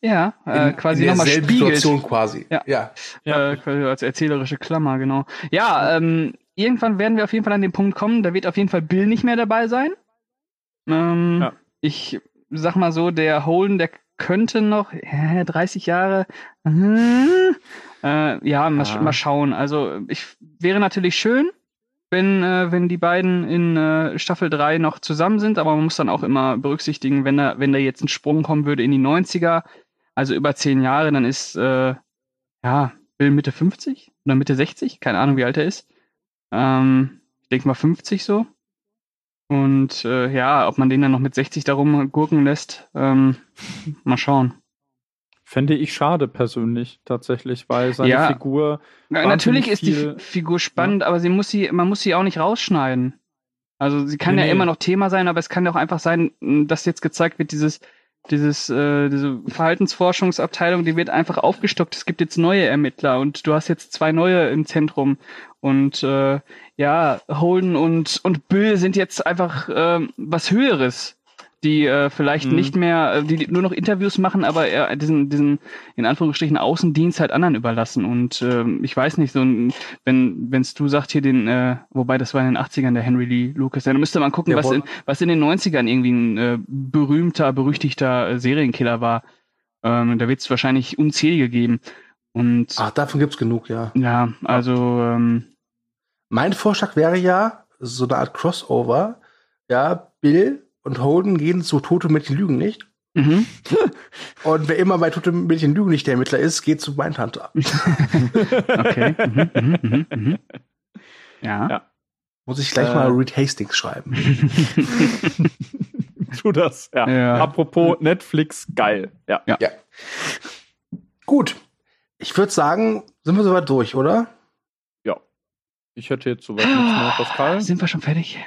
Ja, äh, quasi nochmal spiegelt. Situation quasi. Ja, ja. ja. Äh, quasi als erzählerische Klammer, genau. Ja, ähm, irgendwann werden wir auf jeden Fall an den Punkt kommen, da wird auf jeden Fall Bill nicht mehr dabei sein. Ähm, ja. Ich sag mal so, der Holden, der könnte noch äh, 30 Jahre. Äh, äh, ja, mal, ja, mal, schauen. Also ich wäre natürlich schön, wenn, äh, wenn die beiden in äh, Staffel 3 noch zusammen sind, aber man muss dann auch immer berücksichtigen, wenn da, wenn da jetzt ein Sprung kommen würde in die 90er, also über zehn Jahre, dann ist äh, ja Bill Mitte 50 oder Mitte 60, keine Ahnung, wie alt er ist. Ähm, ich denke mal 50 so. Und äh, ja, ob man den dann noch mit 60 darum gurken lässt, ähm, mal schauen. Fände ich schade persönlich tatsächlich, weil seine ja. Figur. Ja, natürlich ist die Figur spannend, ja. aber sie muss sie, man muss sie auch nicht rausschneiden. Also sie kann nee, ja nee. immer noch Thema sein, aber es kann ja auch einfach sein, dass jetzt gezeigt wird, dieses, dieses, äh, diese Verhaltensforschungsabteilung, die wird einfach aufgestockt. Es gibt jetzt neue Ermittler und du hast jetzt zwei neue im Zentrum. Und äh, ja, Holden und, und Bill sind jetzt einfach äh, was Höheres die äh, vielleicht mhm. nicht mehr, äh, die nur noch Interviews machen, aber äh, diesen, diesen in Anführungsstrichen Außendienst halt anderen überlassen. Und äh, ich weiß nicht, so ein, wenn wenn's du sagst hier den, äh, wobei das war in den 80ern der Henry Lee Lucas, dann müsste man gucken, was in, was in den 90ern irgendwie ein äh, berühmter, berüchtigter äh, Serienkiller war. Ähm, da wird es wahrscheinlich unzählige geben. Und Ach, davon gibt's genug, ja. Ja, also ähm, mein Vorschlag wäre ja so eine Art Crossover. Ja, Bill und Holden gehen zu Tote Mädchen Lügen nicht. Mhm. Und wer immer bei Tote Mädchen Lügen nicht der Ermittler ist, geht zu Mindhunter. okay. Mhm, mhm, mhm, mhm, ja. ja. Muss ich gleich äh. mal Reed Hastings schreiben. tu das, ja. ja. Apropos Netflix, geil. Ja. ja. ja. Gut. Ich würde sagen, sind wir soweit durch, oder? Ja. Ich hätte jetzt soweit nichts mehr, Pascal. Sind wir schon fertig?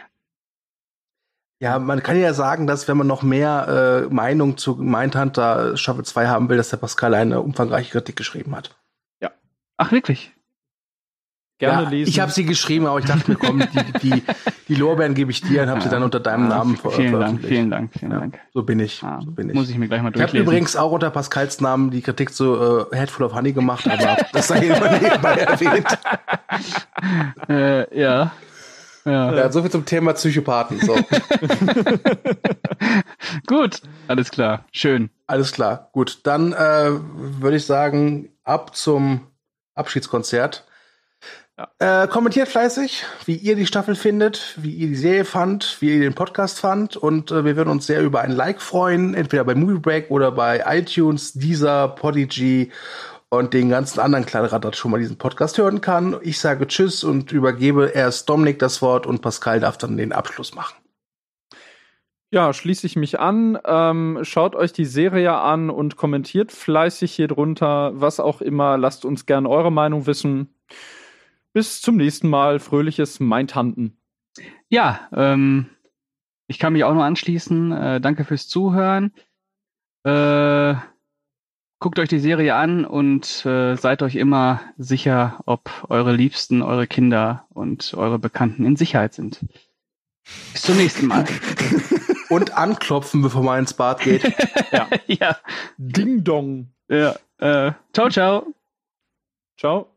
Ja, man kann ja sagen, dass wenn man noch mehr äh, Meinung zu Mindhunter Staffel 2 haben will, dass der Pascal eine umfangreiche Kritik geschrieben hat. Ja. Ach, wirklich? Gerne ja, lesen. Ich habe sie geschrieben, aber ich dachte mir, komm, die, die, die Lorbeeren gebe ich dir und habe ja. sie dann unter deinem ah, Namen ver vielen Dank, vielen Dank, vielen Dank. So bin ich. Ah, so bin ich. Muss ich mir gleich mal durchlesen. Ich habe übrigens auch unter Pascals Namen die Kritik zu äh, Head Full of Honey gemacht, aber das sei immer nebenbei erwähnt. äh, ja. Ja. ja, so viel zum Thema Psychopathen. So. gut, alles klar, schön. Alles klar, gut. Dann äh, würde ich sagen, ab zum Abschiedskonzert. Ja. Äh, kommentiert fleißig, wie ihr die Staffel findet, wie ihr die Serie fand, wie ihr den Podcast fand. Und äh, wir würden uns sehr über ein Like freuen, entweder bei Movie Break oder bei iTunes, Deezer, Podigy und den ganzen anderen Kleinrad, das schon mal diesen Podcast hören kann. Ich sage Tschüss und übergebe erst Dominik das Wort und Pascal darf dann den Abschluss machen. Ja, schließe ich mich an. Ähm, schaut euch die Serie an und kommentiert fleißig hier drunter, was auch immer. Lasst uns gerne eure Meinung wissen. Bis zum nächsten Mal. Fröhliches Mein Tanten. Ja, ähm, ich kann mich auch noch anschließen. Äh, danke fürs Zuhören. Äh, guckt euch die Serie an und äh, seid euch immer sicher, ob eure Liebsten, eure Kinder und eure Bekannten in Sicherheit sind. Bis zum nächsten Mal. Und anklopfen, bevor man ins Bad geht. ja. ja. Ding Dong. Ja. Äh, ciao, ciao. Ciao.